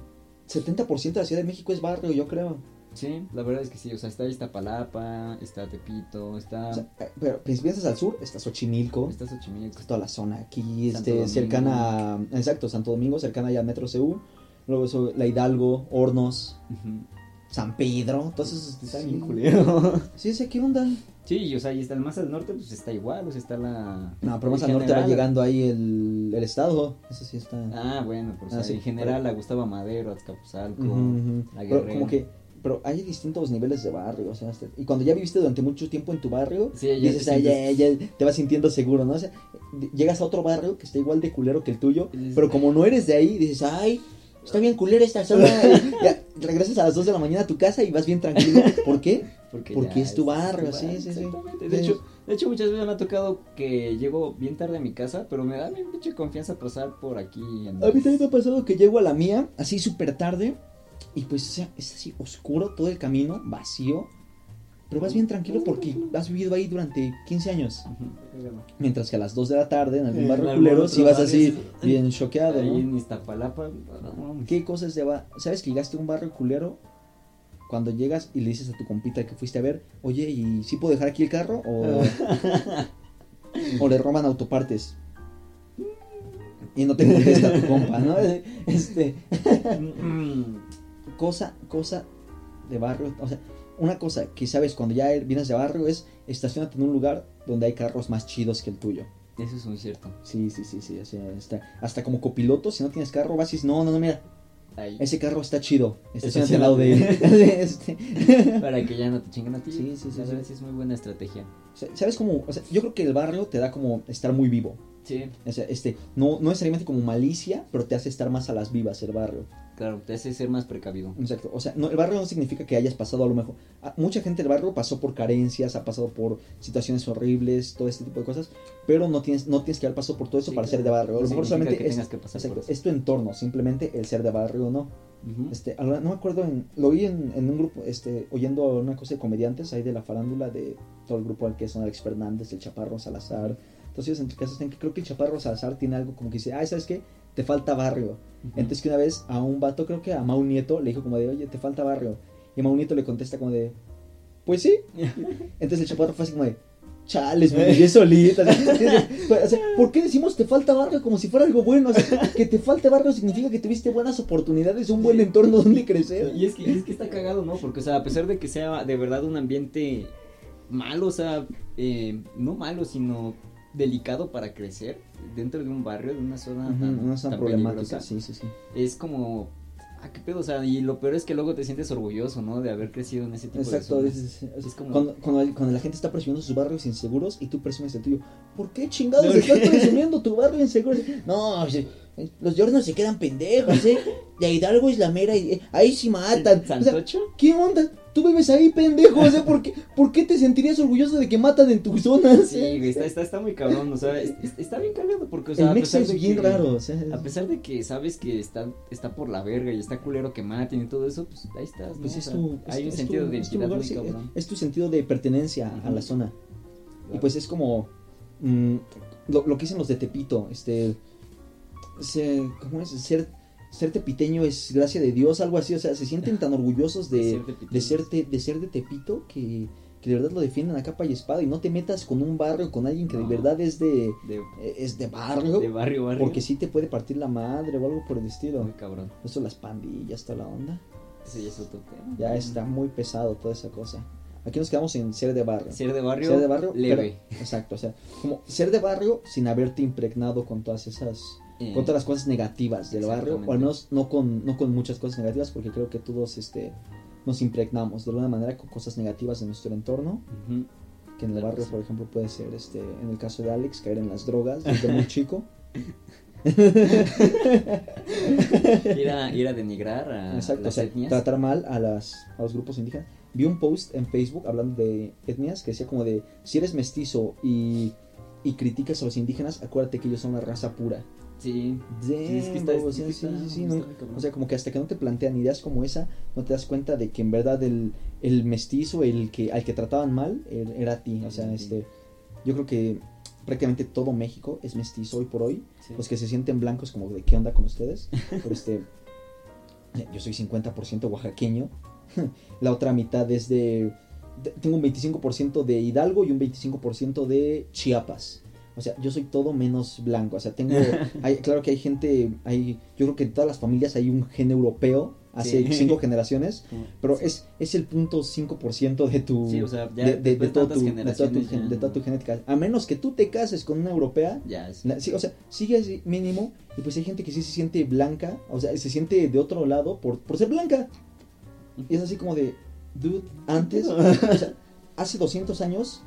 S1: 70% de la Ciudad de México es barrio, yo creo.
S2: Sí, la verdad es que sí, o sea, está Iztapalapa, está Tepito, está,
S1: O sea, eh, pero pues, si piensas al sur, está Xochimilco.
S2: está Xochimilco.
S1: toda la zona aquí,
S2: Santo
S1: este,
S2: Domingo.
S1: cercana, a- exacto, Santo Domingo, cercana ya a Metro CU, luego eso, La Hidalgo, Hornos. San Pedro, entonces
S2: Está
S1: sí.
S2: bien culero.
S1: Sí, sí, ¿qué onda?
S2: Sí, o sea, y está el más al norte, pues está igual, o sea, está la...
S1: No, pero más al norte va llegando ahí el, el estado, eso sí está.
S2: Ah, bueno, pues
S1: Ah,
S2: o sea,
S1: sí,
S2: en general a Gustavo Madero, Azcapotzalco, la
S1: Pero como que, pero hay distintos niveles de barrio, o sea, este- y cuando ya viviste durante mucho tiempo en tu barrio,
S2: Sí, ya
S1: dices,
S2: te
S1: "Ay, ya, te vas sintiendo seguro, ¿no? O sea, llegas a otro barrio que está igual de culero que el tuyo, pero como no eres de ahí, dices, ay, está bien culera esta zona, ya, regresas a las 2 de la mañana a tu casa y vas bien tranquilo. ¿Por qué?
S2: Porque,
S1: Porque es tu barrio, sí, sí, sí.
S2: De hecho, de hecho, muchas veces me ha tocado que llego bien tarde a mi casa, pero me da mi mucha confianza pasar por aquí. En...
S1: A mí también me ha pasado que llego a la mía así súper tarde y pues o sea, es así oscuro todo el camino, vacío. Pero vas bien tranquilo porque has vivido ahí durante 15 años. Mientras que a las 2 de la tarde en algún
S2: En
S1: barrio culero si vas así
S2: sí.
S1: bien choqueado,
S2: Ahí
S1: ¿no?
S2: en Iztapalapa. no, mames.
S1: ¿Qué cosas de va? ¿Sabes que llegaste a un barrio culero? Cuando llegas y le dices a tu compita que fuiste a ver, oye, ¿y si puedo dejar aquí el carro? O, o le roban autopartes. Y no te contesta tu compa, ¿no? Este, cosa, cosa de barrio, o sea, una cosa que sabes cuando ya vienes de barrio es estacionarte en un lugar donde hay carros más chidos que el tuyo.
S2: Eso es muy cierto.
S1: Sí, sí, sí, sí, o sea, está, hasta como copiloto, si no tienes carro, vas y dices, no, no, no, mira,
S2: Ahí.
S1: ese carro está chido, estacionate al lado de él. Este,
S2: Para que ya no te chinguen a ti.
S1: Sí, sí, sí,
S2: La
S1: sí.
S2: es muy buena estrategia.
S1: O sea, ¿Sabes cómo? O sea, yo creo que el barrio te da como estar muy vivo.
S2: Sí,
S1: O sea, este, no, no necesariamente como malicia, pero te hace estar más a las vivas el barrio.
S2: Claro, te hace ser más precavido.
S1: Exacto. O sea, no, el barrio no significa que hayas pasado a lo mejor. a- mucha gente del barrio pasó por carencias, ha pasado por situaciones horribles, todo este tipo de cosas. Pero no tienes, no tienes que haber pasado por todo eso
S2: Sí,
S1: para
S2: claro.
S1: ser de barrio. A lo mejor solamente
S2: que
S1: es,
S2: que pasar por
S1: exacto,
S2: eso.
S1: es tu entorno, simplemente el ser de barrio o no.
S2: Ujú.
S1: Este, ahora, no me acuerdo, en, lo oí en, en un grupo, este, oyendo una cosa de comediantes ahí de la farándula de todo el grupo al que son Alex Fernández, el Chaparro Salazar. Entonces, entre casos, que creo que el Chaparro Salazar tiene algo como que dice, ay, ¿sabes qué? Te falta barrio. Entonces, que una vez a un vato, creo que a Mau Nieto, le dijo como de, oye, te falta barrio. Y Mau Nieto le contesta como de, pues sí. Entonces el Chaparro fue así como de, chales, me viví solita. O sea, ¿por qué decimos te falta barrio como si fuera algo bueno? O sea, que te falte barrio significa que tuviste buenas oportunidades, un buen entorno donde crecer.
S2: Y es que, es que está cagado, ¿no? Porque, o sea, a pesar de que sea de verdad un ambiente malo, o sea, eh, no malo, sino delicado para crecer dentro de un barrio, de una zona tan,
S1: Una zona
S2: tan
S1: problemática, sí, sí, sí.
S2: es como, ah, qué pedo, o sea, y lo peor es que luego te sientes orgulloso, ¿no? De haber crecido en ese tipo
S1: Exacto,
S2: de
S1: es,
S2: zonas.
S1: es- es
S2: Es como-
S1: cuando, cuando, cuando la gente está presumiendo sus barrios inseguros y tú presumes el tuyo. ¿Por qué chingados estás
S2: ¿qué?
S1: presumiendo tu barrio inseguro? No, los yornos se quedan pendejos, ¿eh? La Hidalgo es la mera y eh, ahí sí matan. O sea,
S2: ¿Santocho?
S1: ¿Qué onda? Tú vives ahí, pendejo. O sea, ¿por qué, ¿por qué te sentirías orgulloso de que matan en tu zona?
S2: Sí, güey, está, está, está muy cabrón, o sea, es- es- está bien cagado porque, o sea,
S1: el
S2: a pesar
S1: es
S2: de
S1: bien
S2: que-
S1: raro. O sea,
S2: A pesar de que sabes que está, está por la verga y está culero que maten y todo eso, pues ahí estás, ¿no?
S1: pues
S2: O
S1: es
S2: sea,
S1: tu,
S2: hay
S1: es-
S2: un sentido
S1: tu-
S2: de identidad
S1: lugar,
S2: muy
S1: sí,
S2: cabrón.
S1: es tu sentido de pertenencia a la zona. Y pues es como mm, lo, lo que dicen los de Tepito, este se- ¿cómo es? Ser ser tepiteño es gracia de Dios, algo así, o sea, se sienten tan orgullosos de,
S2: De ser
S1: de de ser de Tepito que, que de verdad lo defienden a capa y espada y no te metas con un barrio con alguien que de verdad es de
S2: De,
S1: es de barrio,
S2: de barrio, barrio.
S1: porque sí te puede partir la madre o algo por el estilo.
S2: Muy cabrón.
S1: Eso las pandillas, toda la onda.
S2: Ese ya es otro tema.
S1: Ya está muy pesado toda esa cosa. Aquí nos quedamos en ser de barrio.
S2: Ser de barrio,
S1: Ser de barrio,
S2: leve.
S1: pero- exacto, o sea, como ser de barrio sin haberte impregnado con todas esas,
S2: Eh,
S1: con todas las cosas negativas del barrio, o al menos no con, no con muchas cosas negativas, porque creo que todos este, nos impregnamos de alguna manera con cosas negativas de nuestro entorno,
S2: ujú.
S1: que en el
S2: Claro,
S1: barrio,
S2: sí.
S1: por ejemplo, puede ser, este, en el caso de Alex, caer en las drogas desde muy chico.
S2: ir, a, ir a denigrar a
S1: Exacto, o
S2: las
S1: sea,
S2: etnias.
S1: tratar mal a, las, a los grupos indígenas. Vi un post en Facebook hablando de etnias que decía como de, si eres mestizo y, y criticas a los indígenas, acuérdate que ellos son la raza pura.
S2: Sí.
S1: Damn,
S2: es que está-
S1: sí, sí, sí, no. O sea, como que hasta que no te plantean ideas como esa, no te das cuenta de que en verdad el, el mestizo, el que al que trataban mal, er- era a ti. O sea, este, yo creo que prácticamente todo México es mestizo hoy por hoy.
S2: Sí.
S1: Los que se sienten blancos como de qué onda con ustedes. Pero este, yo soy 50% oaxaqueño. La otra mitad es de, de- tengo un 25% de Hidalgo y un 25% de Chiapas. O sea, yo soy todo menos blanco. O sea, tengo, hay, claro que hay gente, hay, yo creo que en todas las familias hay un gen europeo hace
S2: Sí.
S1: cinco generaciones, pero
S2: Sí.
S1: es, es el punto 5% de tu,
S2: Sí, o sea, ya
S1: de, toda tu genética. A menos que tú te cases con una europea,
S2: Ya, es-
S1: la- o sea, sigue así mínimo. Y pues hay gente que sí se siente blanca. O sea, se siente de otro lado por, por ser blanca. Y es así como de, dude, antes, o sea, hace 200 años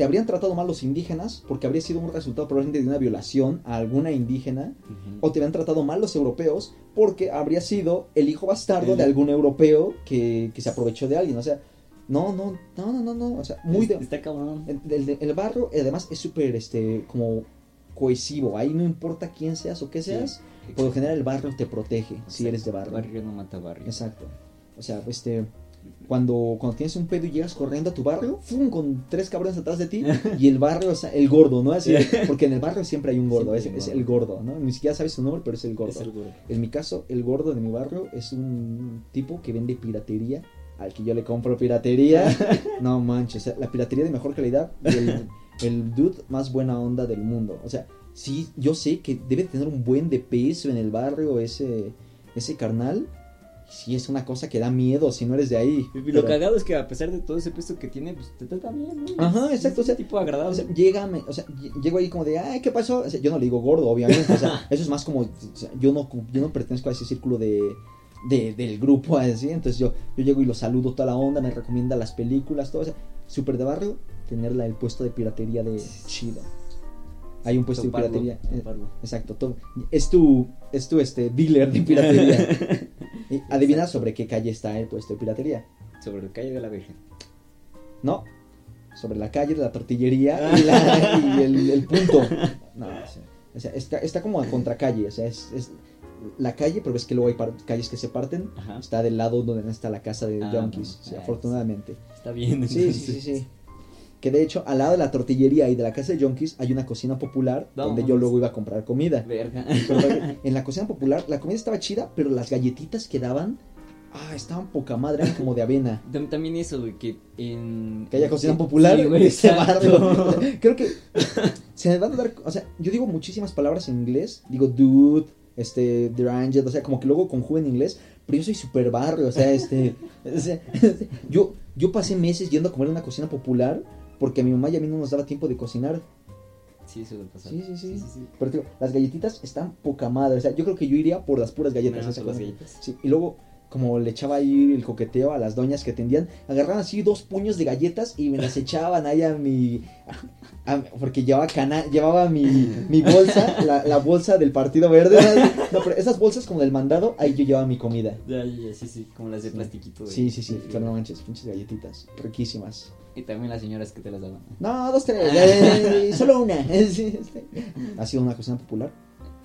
S1: te habrían tratado mal los indígenas porque habría sido un resultado probablemente de una violación a alguna indígena, o te habrían tratado mal los europeos porque habría sido el hijo bastardo
S2: El-
S1: de algún europeo que, que se aprovechó de alguien. O sea, no, no, no, no, no, no. O sea, muy de.
S2: Está cabrón.
S1: El, el- el barrio, además, es súper, este, como cohesivo. Ahí no importa quién seas o qué
S2: Sí.
S1: seas, por lo general el barrio te protege si eres de barrio.
S2: Barrio no mata barrio.
S1: Exacto. O sea, este, cuando, cuando tienes un pedo y llegas corriendo a tu barrio, ¡fum! con tres cabrones atrás de ti y el barrio, o sea, el gordo, ¿no? Así, porque en el barrio siempre hay un gordo, es, es el gordo, ¿no? Ni siquiera sabes su nombre, pero es el gordo.
S2: Es el gordo.
S1: En mi caso, el gordo de mi barrio es un tipo que vende piratería, al que yo le compro piratería. no manches, o sea, la piratería de mejor calidad y el, el dude más buena onda del mundo. O sea, sí, yo sé que debe tener un buen de peso en el barrio ese, ese carnal. Sí, es una cosa que da miedo si no eres de ahí.
S2: Y Lo
S1: pero-
S2: cagado es que a pesar de todo ese peso que tiene, pues te trata bien, ¿no?
S1: Ajá, exacto,
S2: es
S1: o sea,
S2: tipo agradable.
S1: O sea, llega, me- o sea, lle- llego ahí como de, ay, ¿qué pasó? O sea, yo no le digo gordo, obviamente. O sea, eso es más como, o sea, yo no, yo no pertenezco a ese círculo de, de- del grupo, así. Entonces yo, yo llego y lo saludo toda la onda, me recomienda las películas, todo. O sea, súper de barrio, tenerla el puesto de piratería de chido. Hay un puesto
S2: Toparlo,
S1: de piratería. eh,
S2: toparlo.
S1: Exacto, to- es tu, es tu este, dealer de piratería. Adivina sobre qué calle está el puesto de piratería.
S2: Sobre la calle de la Virgen.
S1: No, sobre la calle de la tortillería y, la- y el, el punto. No, o sea, está, está como a contracalle, o sea, es, es la calle, pero ves que luego hay calles que se parten.
S2: Ajá.
S1: Está del lado donde está la casa de
S2: Ah,
S1: Junkies, afortunadamente.
S2: Está bien.
S1: Sí, sí, sí, sí. Que de hecho, al lado de la tortillería y de la casa de Junkies hay una cocina popular
S2: No,
S1: donde yo luego iba a comprar comida.
S2: Verga.
S1: Pero en la cocina popular, la comida estaba chida, pero las galletitas que daban, ah, estaban poca madre, eran como de avena.
S2: Tam- También eso, güey, que en...
S1: Que haya cocina popular
S2: Sí, güey,
S1: ese
S2: exacto.
S1: barrio. Creo que se me van a dar, o sea, yo digo muchísimas palabras en inglés, digo dude, este, deranged, o sea, como que luego conjugo en inglés, pero yo soy super barrio, o sea, este, o sea, yo, yo pasé meses yendo a comer en una cocina popular porque a mi mamá y a mí no nos daba tiempo de cocinar.
S2: Sí, eso pasar.
S1: Sí, sí, sí. Pero digo, las galletitas están poca madre, o sea, yo creo que yo iría por las puras galletas.
S2: Menos por las galletas.
S1: Sí, y luego, como le echaba ahí el coqueteo a las doñas que atendían, agarraban así dos puños de galletas y me las echaban ahí a mi. a- a- porque llevaba, cana, llevaba mi, mi bolsa, la, la bolsa del Partido Verde. No, pero esas bolsas como del mandado, ahí yo llevaba mi comida.
S2: Ya, ya, sí, sí, como las de
S1: Sí.
S2: plastiquito.
S1: Sí, sí, sí, pero no manches, pinches galletitas, riquísimas.
S2: Y también las señoras que te las daban.
S1: No, dos, tres, eh, solo una. Sí. Ha sido una cocina popular.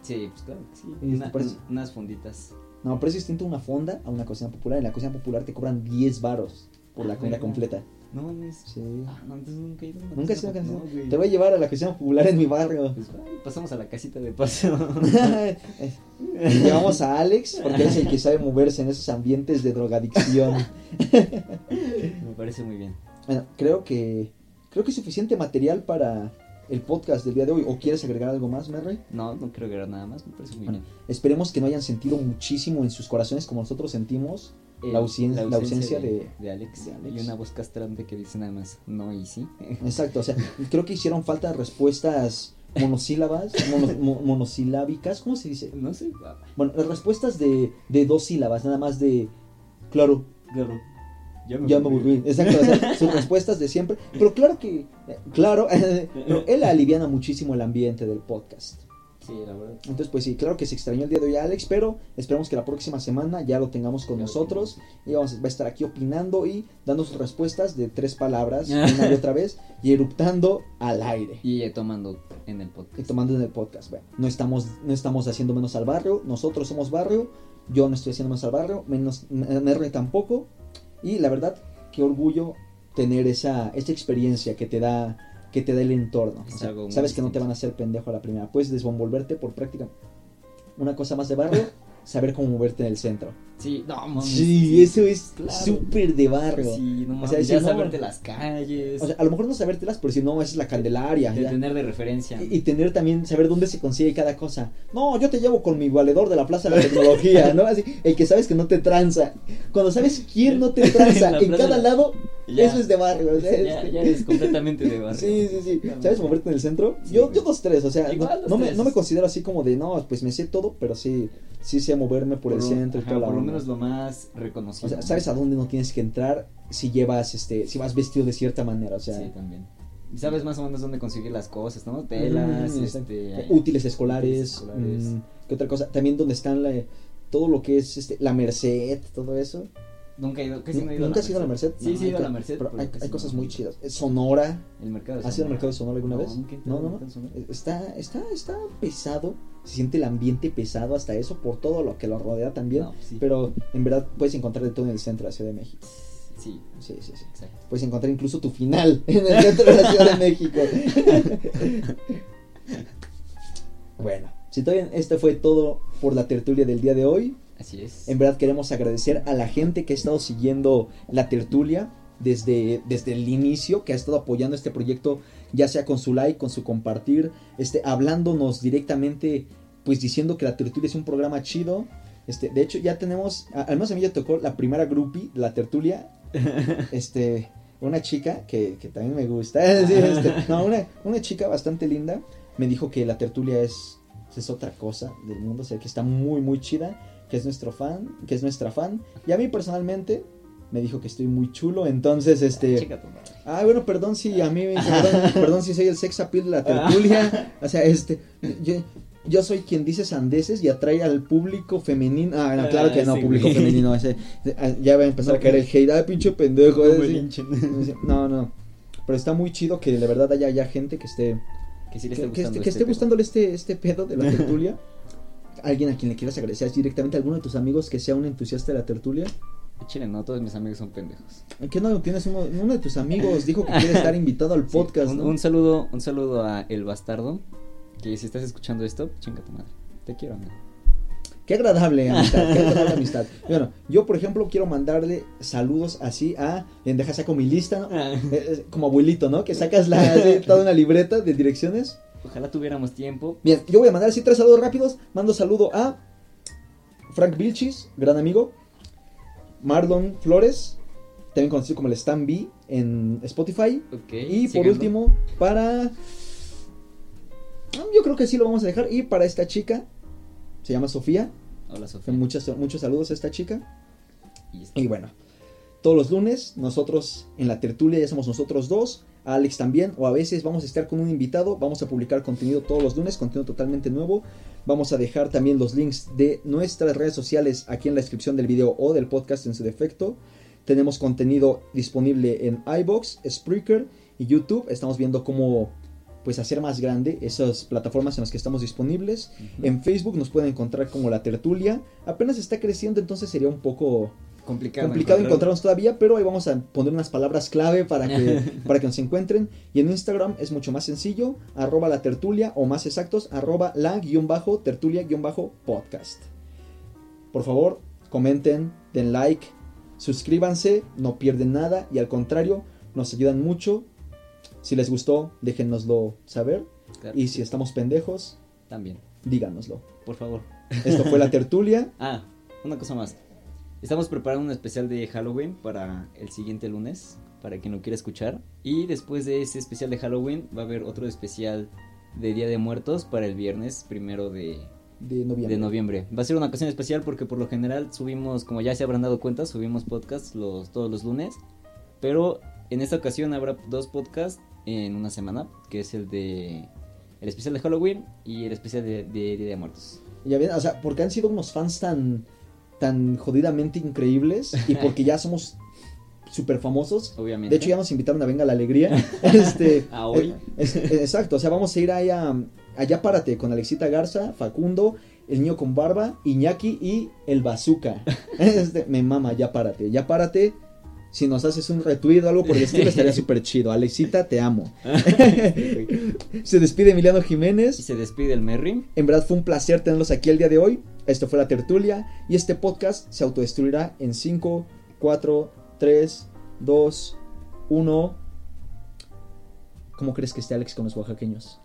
S2: Sí, pues claro que sí. Unas funditas.
S1: No, pero es distinto una fonda a una cocina popular. En la cocina popular te cobran 10 varos por la
S2: Ah,
S1: comida completa.
S2: No mames.
S1: Sí.
S2: Ah, no, entonces nunca he ido a una
S1: Nunca ido a una
S2: güey.
S1: Te voy a llevar a la cocina popular en mi barrio.
S2: Pues ay, pasamos a la casita de paso.
S1: Llevamos a Alex porque él es el que sabe moverse en esos ambientes de drogadicción.
S2: Me parece muy bien.
S1: Bueno, creo que creo que es suficiente material para el podcast del día de hoy. ¿O quieres agregar algo más, Merry?
S2: No, no que era nada más. Me parece muy
S1: Bueno,
S2: bien.
S1: Esperemos que no hayan sentido muchísimo en sus corazones como nosotros sentimos la, ausen- la ausencia de...
S2: de Alex.
S1: de Alex.
S2: Y una voz castrante que dice nada más no y sí.
S1: Exacto, o sea, creo que hicieron falta respuestas monosílabas, mono- mo- monosilábicas, ¿cómo se dice?
S2: No sé.
S1: Bueno, respuestas de, de dos sílabas, nada más de, claro,
S2: Claro. Ya
S1: ya me aburrí. Exacto, o sea, sus respuestas de siempre. Pero claro que, eh, claro, pero él aliviana muchísimo el ambiente del podcast.
S2: Sí, la verdad.
S1: Entonces, pues sí, claro que se extrañó el día de hoy a Alex, pero esperamos que la próxima semana ya lo tengamos con nosotros y vamos, va a estar aquí opinando y dando sus respuestas de tres palabras una y otra vez y eruptando al aire.
S2: Y ella tomando en el
S1: y
S2: podcast.
S1: tomando en el podcast. Bueno, no estamos, no estamos haciendo menos al barrio, nosotros somos barrio, yo no estoy haciendo menos al barrio, menos Merry tampoco. Y la verdad, qué orgullo tener esa, esa experiencia que te da que te da el entorno. O sea, sabes que no te van a hacer pendejo a la primera. Puedes desenvolverte por práctica. Una cosa más de barrio, saber cómo moverte en el centro.
S2: Sí, no, mames.
S1: Sí, eso es
S2: claro.
S1: súper de barrio.
S2: Sí, no
S1: O
S2: mames.
S1: sea,
S2: ya
S1: no,
S2: saberte las calles.
S1: O sea, a lo mejor no sabértelas, pero si no, esa es la Candelaria.
S2: de
S1: ya.
S2: tener de referencia.
S1: Y, y tener también, saber dónde se consigue cada cosa. No, yo te llevo con mi valedor de la Plaza de la Tecnología, ¿no? Así, el que sabes que no te tranza. Cuando sabes quién no te tranza
S2: En
S1: cada lado,
S2: Ya.
S1: eso es de barrio. o sea,
S2: ya,
S1: este-
S2: ya eres completamente de barrio.
S1: Sí, sí, sí. ¿Sabes moverte en el centro?
S2: Sí,
S1: yo, yo dos, tres, o sea, no,
S2: Igual los
S1: no me, no me considero así como de, no, pues me sé todo, pero sí, sí sé moverme por, el centro y toda la.
S2: Menos lo más reconocido.
S1: O sea, sabes a dónde no tienes que entrar si llevas, este, si vas vestido de cierta manera, o sea,
S2: Sí, también. Y sabes más o menos dónde conseguir las cosas, ¿no? Telas,
S1: Mm,
S2: este... hay-
S1: útiles escolares,
S2: útiles escolares.
S1: mm, ¿qué otra cosa? También donde están la- todo lo que es este, la Merced, todo eso.
S2: Nunca he ido, casi no he ido
S1: ¿Nunca has ido a la Merced?
S2: Sí,
S1: No,
S2: sí he ido a la Merced.
S1: pero hay, hay cosas muy chidas. Sonora,
S2: El mercado de
S1: ¿has ido al mercado de Sonora alguna
S2: No,
S1: vez? No, no, no. Está, está, está pesado, se siente el ambiente pesado hasta eso por todo lo que lo rodea también.
S2: No, sí.
S1: Pero en verdad puedes encontrar de todo en el centro de la Ciudad de México.
S2: Sí,
S1: Sí, sí, sí.
S2: exacto.
S1: Puedes encontrar incluso tu final en el centro de la Ciudad de México. bueno, si todavía este fue todo por la tertulia del día de hoy.
S2: Así es.
S1: En verdad queremos agradecer a la gente que ha estado siguiendo la tertulia desde, desde el inicio, que ha estado apoyando este proyecto, ya sea con su like, con su compartir, este, hablándonos directamente, pues diciendo que la tertulia es un programa chido. Este, de hecho, ya tenemos, al menos a mí ya tocó la primera groupie, de la tertulia, este, una chica que, que también me gusta, este, no, una, una chica bastante linda, me dijo que la tertulia es, es otra cosa del mundo, o sea, que está muy, muy chida, que es nuestro fan, que es nuestra fan, y a mí personalmente me dijo que estoy muy chulo, entonces, este...
S2: Madre.
S1: Ah, bueno, perdón si a mí, perdón, perdón si soy el sex appeal de la tertulia. O sea, este, yo, yo soy quien dice sandeces y atrae al público femenino. Ah, no, claro que
S2: Ah,
S1: no,
S2: sí,
S1: público
S2: güey.
S1: femenino. Ese, ah, ya va a empezar
S2: No,
S1: a caer el hate. Ah, pinche pendejo.
S2: No.
S1: No, no. Pero está muy chido que de verdad haya ya gente que esté,
S2: Que sí le
S1: que,
S2: esté
S1: que
S2: gustando.
S1: esté, que
S2: este
S1: esté
S2: pedo.
S1: gustándole este, este pedo de la tertulia. Alguien a quien le quieras agradecer directamente, alguno de tus amigos que sea un entusiasta de la tertulia.
S2: Chile, no, todos mis amigos son pendejos.
S1: ¿Qué no tienes uno, uno de tus amigos? Dijo que quiere estar invitado al
S2: Sí,
S1: podcast.
S2: un,
S1: ¿no?
S2: un saludo, un saludo a El Bastardo. Que si estás escuchando esto, chinga tu madre. Te quiero, amigo.
S1: Qué agradable amistad, qué agradable amistad. Bueno, yo por ejemplo quiero mandarle saludos así a, en deja saco mi lista, ¿no? Eh, eh, como abuelito, ¿no? Que sacas la, toda una libreta de direcciones.
S2: Ojalá tuviéramos tiempo.
S1: Bien, yo voy a mandar así tres saludos rápidos. Mando saludo a Frank Vilchis, gran amigo. Marlon Flores, también conocido como el Stan B en Spotify.
S2: Ok.
S1: Y por último, para... Ah, Yo creo que sí lo vamos a dejar. Y para esta chica, se llama Sofía.
S2: Hola, Sofía.
S1: Muchas, muchos saludos a esta chica.
S2: Y.
S1: Y bueno, todos los lunes, nosotros en la tertulia ya somos nosotros dos, Alex también, o a veces vamos a estar con un invitado, vamos a publicar contenido todos los lunes, contenido totalmente nuevo. Vamos a dejar también los links de nuestras redes sociales aquí en la descripción del video o del podcast en su defecto. Tenemos contenido disponible en iBox, Spreaker y YouTube. Estamos viendo cómo pues hacer más grande esas plataformas en las que estamos disponibles. En Facebook nos pueden encontrar como La Tertulia. Apenas está creciendo, entonces sería un poco
S2: complicado,
S1: complicado encontrarnos todavía, pero ahí vamos a poner unas palabras clave para que, para que nos encuentren. Y en Instagram es mucho más sencillo, arroba la tertulia, o más exactos, arroba la guion bajo tertulia guion bajo podcast. Por favor, comenten, den like, suscríbanse, no pierden nada y al contrario, nos ayudan mucho. Si les gustó, déjennoslo saber.
S2: Claro.
S1: Y si estamos pendejos,
S2: También,
S1: díganoslo.
S2: por favor.
S1: Esto fue la tertulia.
S2: Ah, una cosa más. Estamos preparando un especial de Halloween para el siguiente lunes, para quien lo quiera escuchar. Y después de ese especial de Halloween va a haber otro especial de Día de Muertos para el viernes primero de,
S1: De noviembre.
S2: de noviembre. Va a ser una ocasión especial porque por lo general subimos, como ya se habrán dado cuenta, subimos podcasts los, todos los lunes. Pero en esta ocasión habrá dos podcasts en una semana, que es el de el especial de Halloween y el especial de, de Día de Muertos.
S1: Ya ven, o sea, porque han sido unos fans tan, tan jodidamente increíbles y porque ya somos súper famosos.
S2: Obviamente.
S1: De hecho, ya nos invitaron a Venga la Alegría. Este,
S2: ¿A hoy?
S1: eh, es- exacto, o sea, vamos a ir ahí a, allá párate con Alexita Garza, Facundo, el niño con barba, Iñaki y el Bazooka. Este, me mama, ya párate, ya párate. Si nos haces un retweet o algo por el estilo, estaría súper chido. Alexita, te amo. Se despide Emiliano
S2: Y
S1: Jiménez.
S2: se despide el Merry.
S1: En verdad fue un placer tenerlos aquí el día de hoy. Esto fue la tertulia y este podcast se autodestruirá en 5, 4, 3, 2, 1. ¿Cómo crees que esté Alex con los oaxaqueños?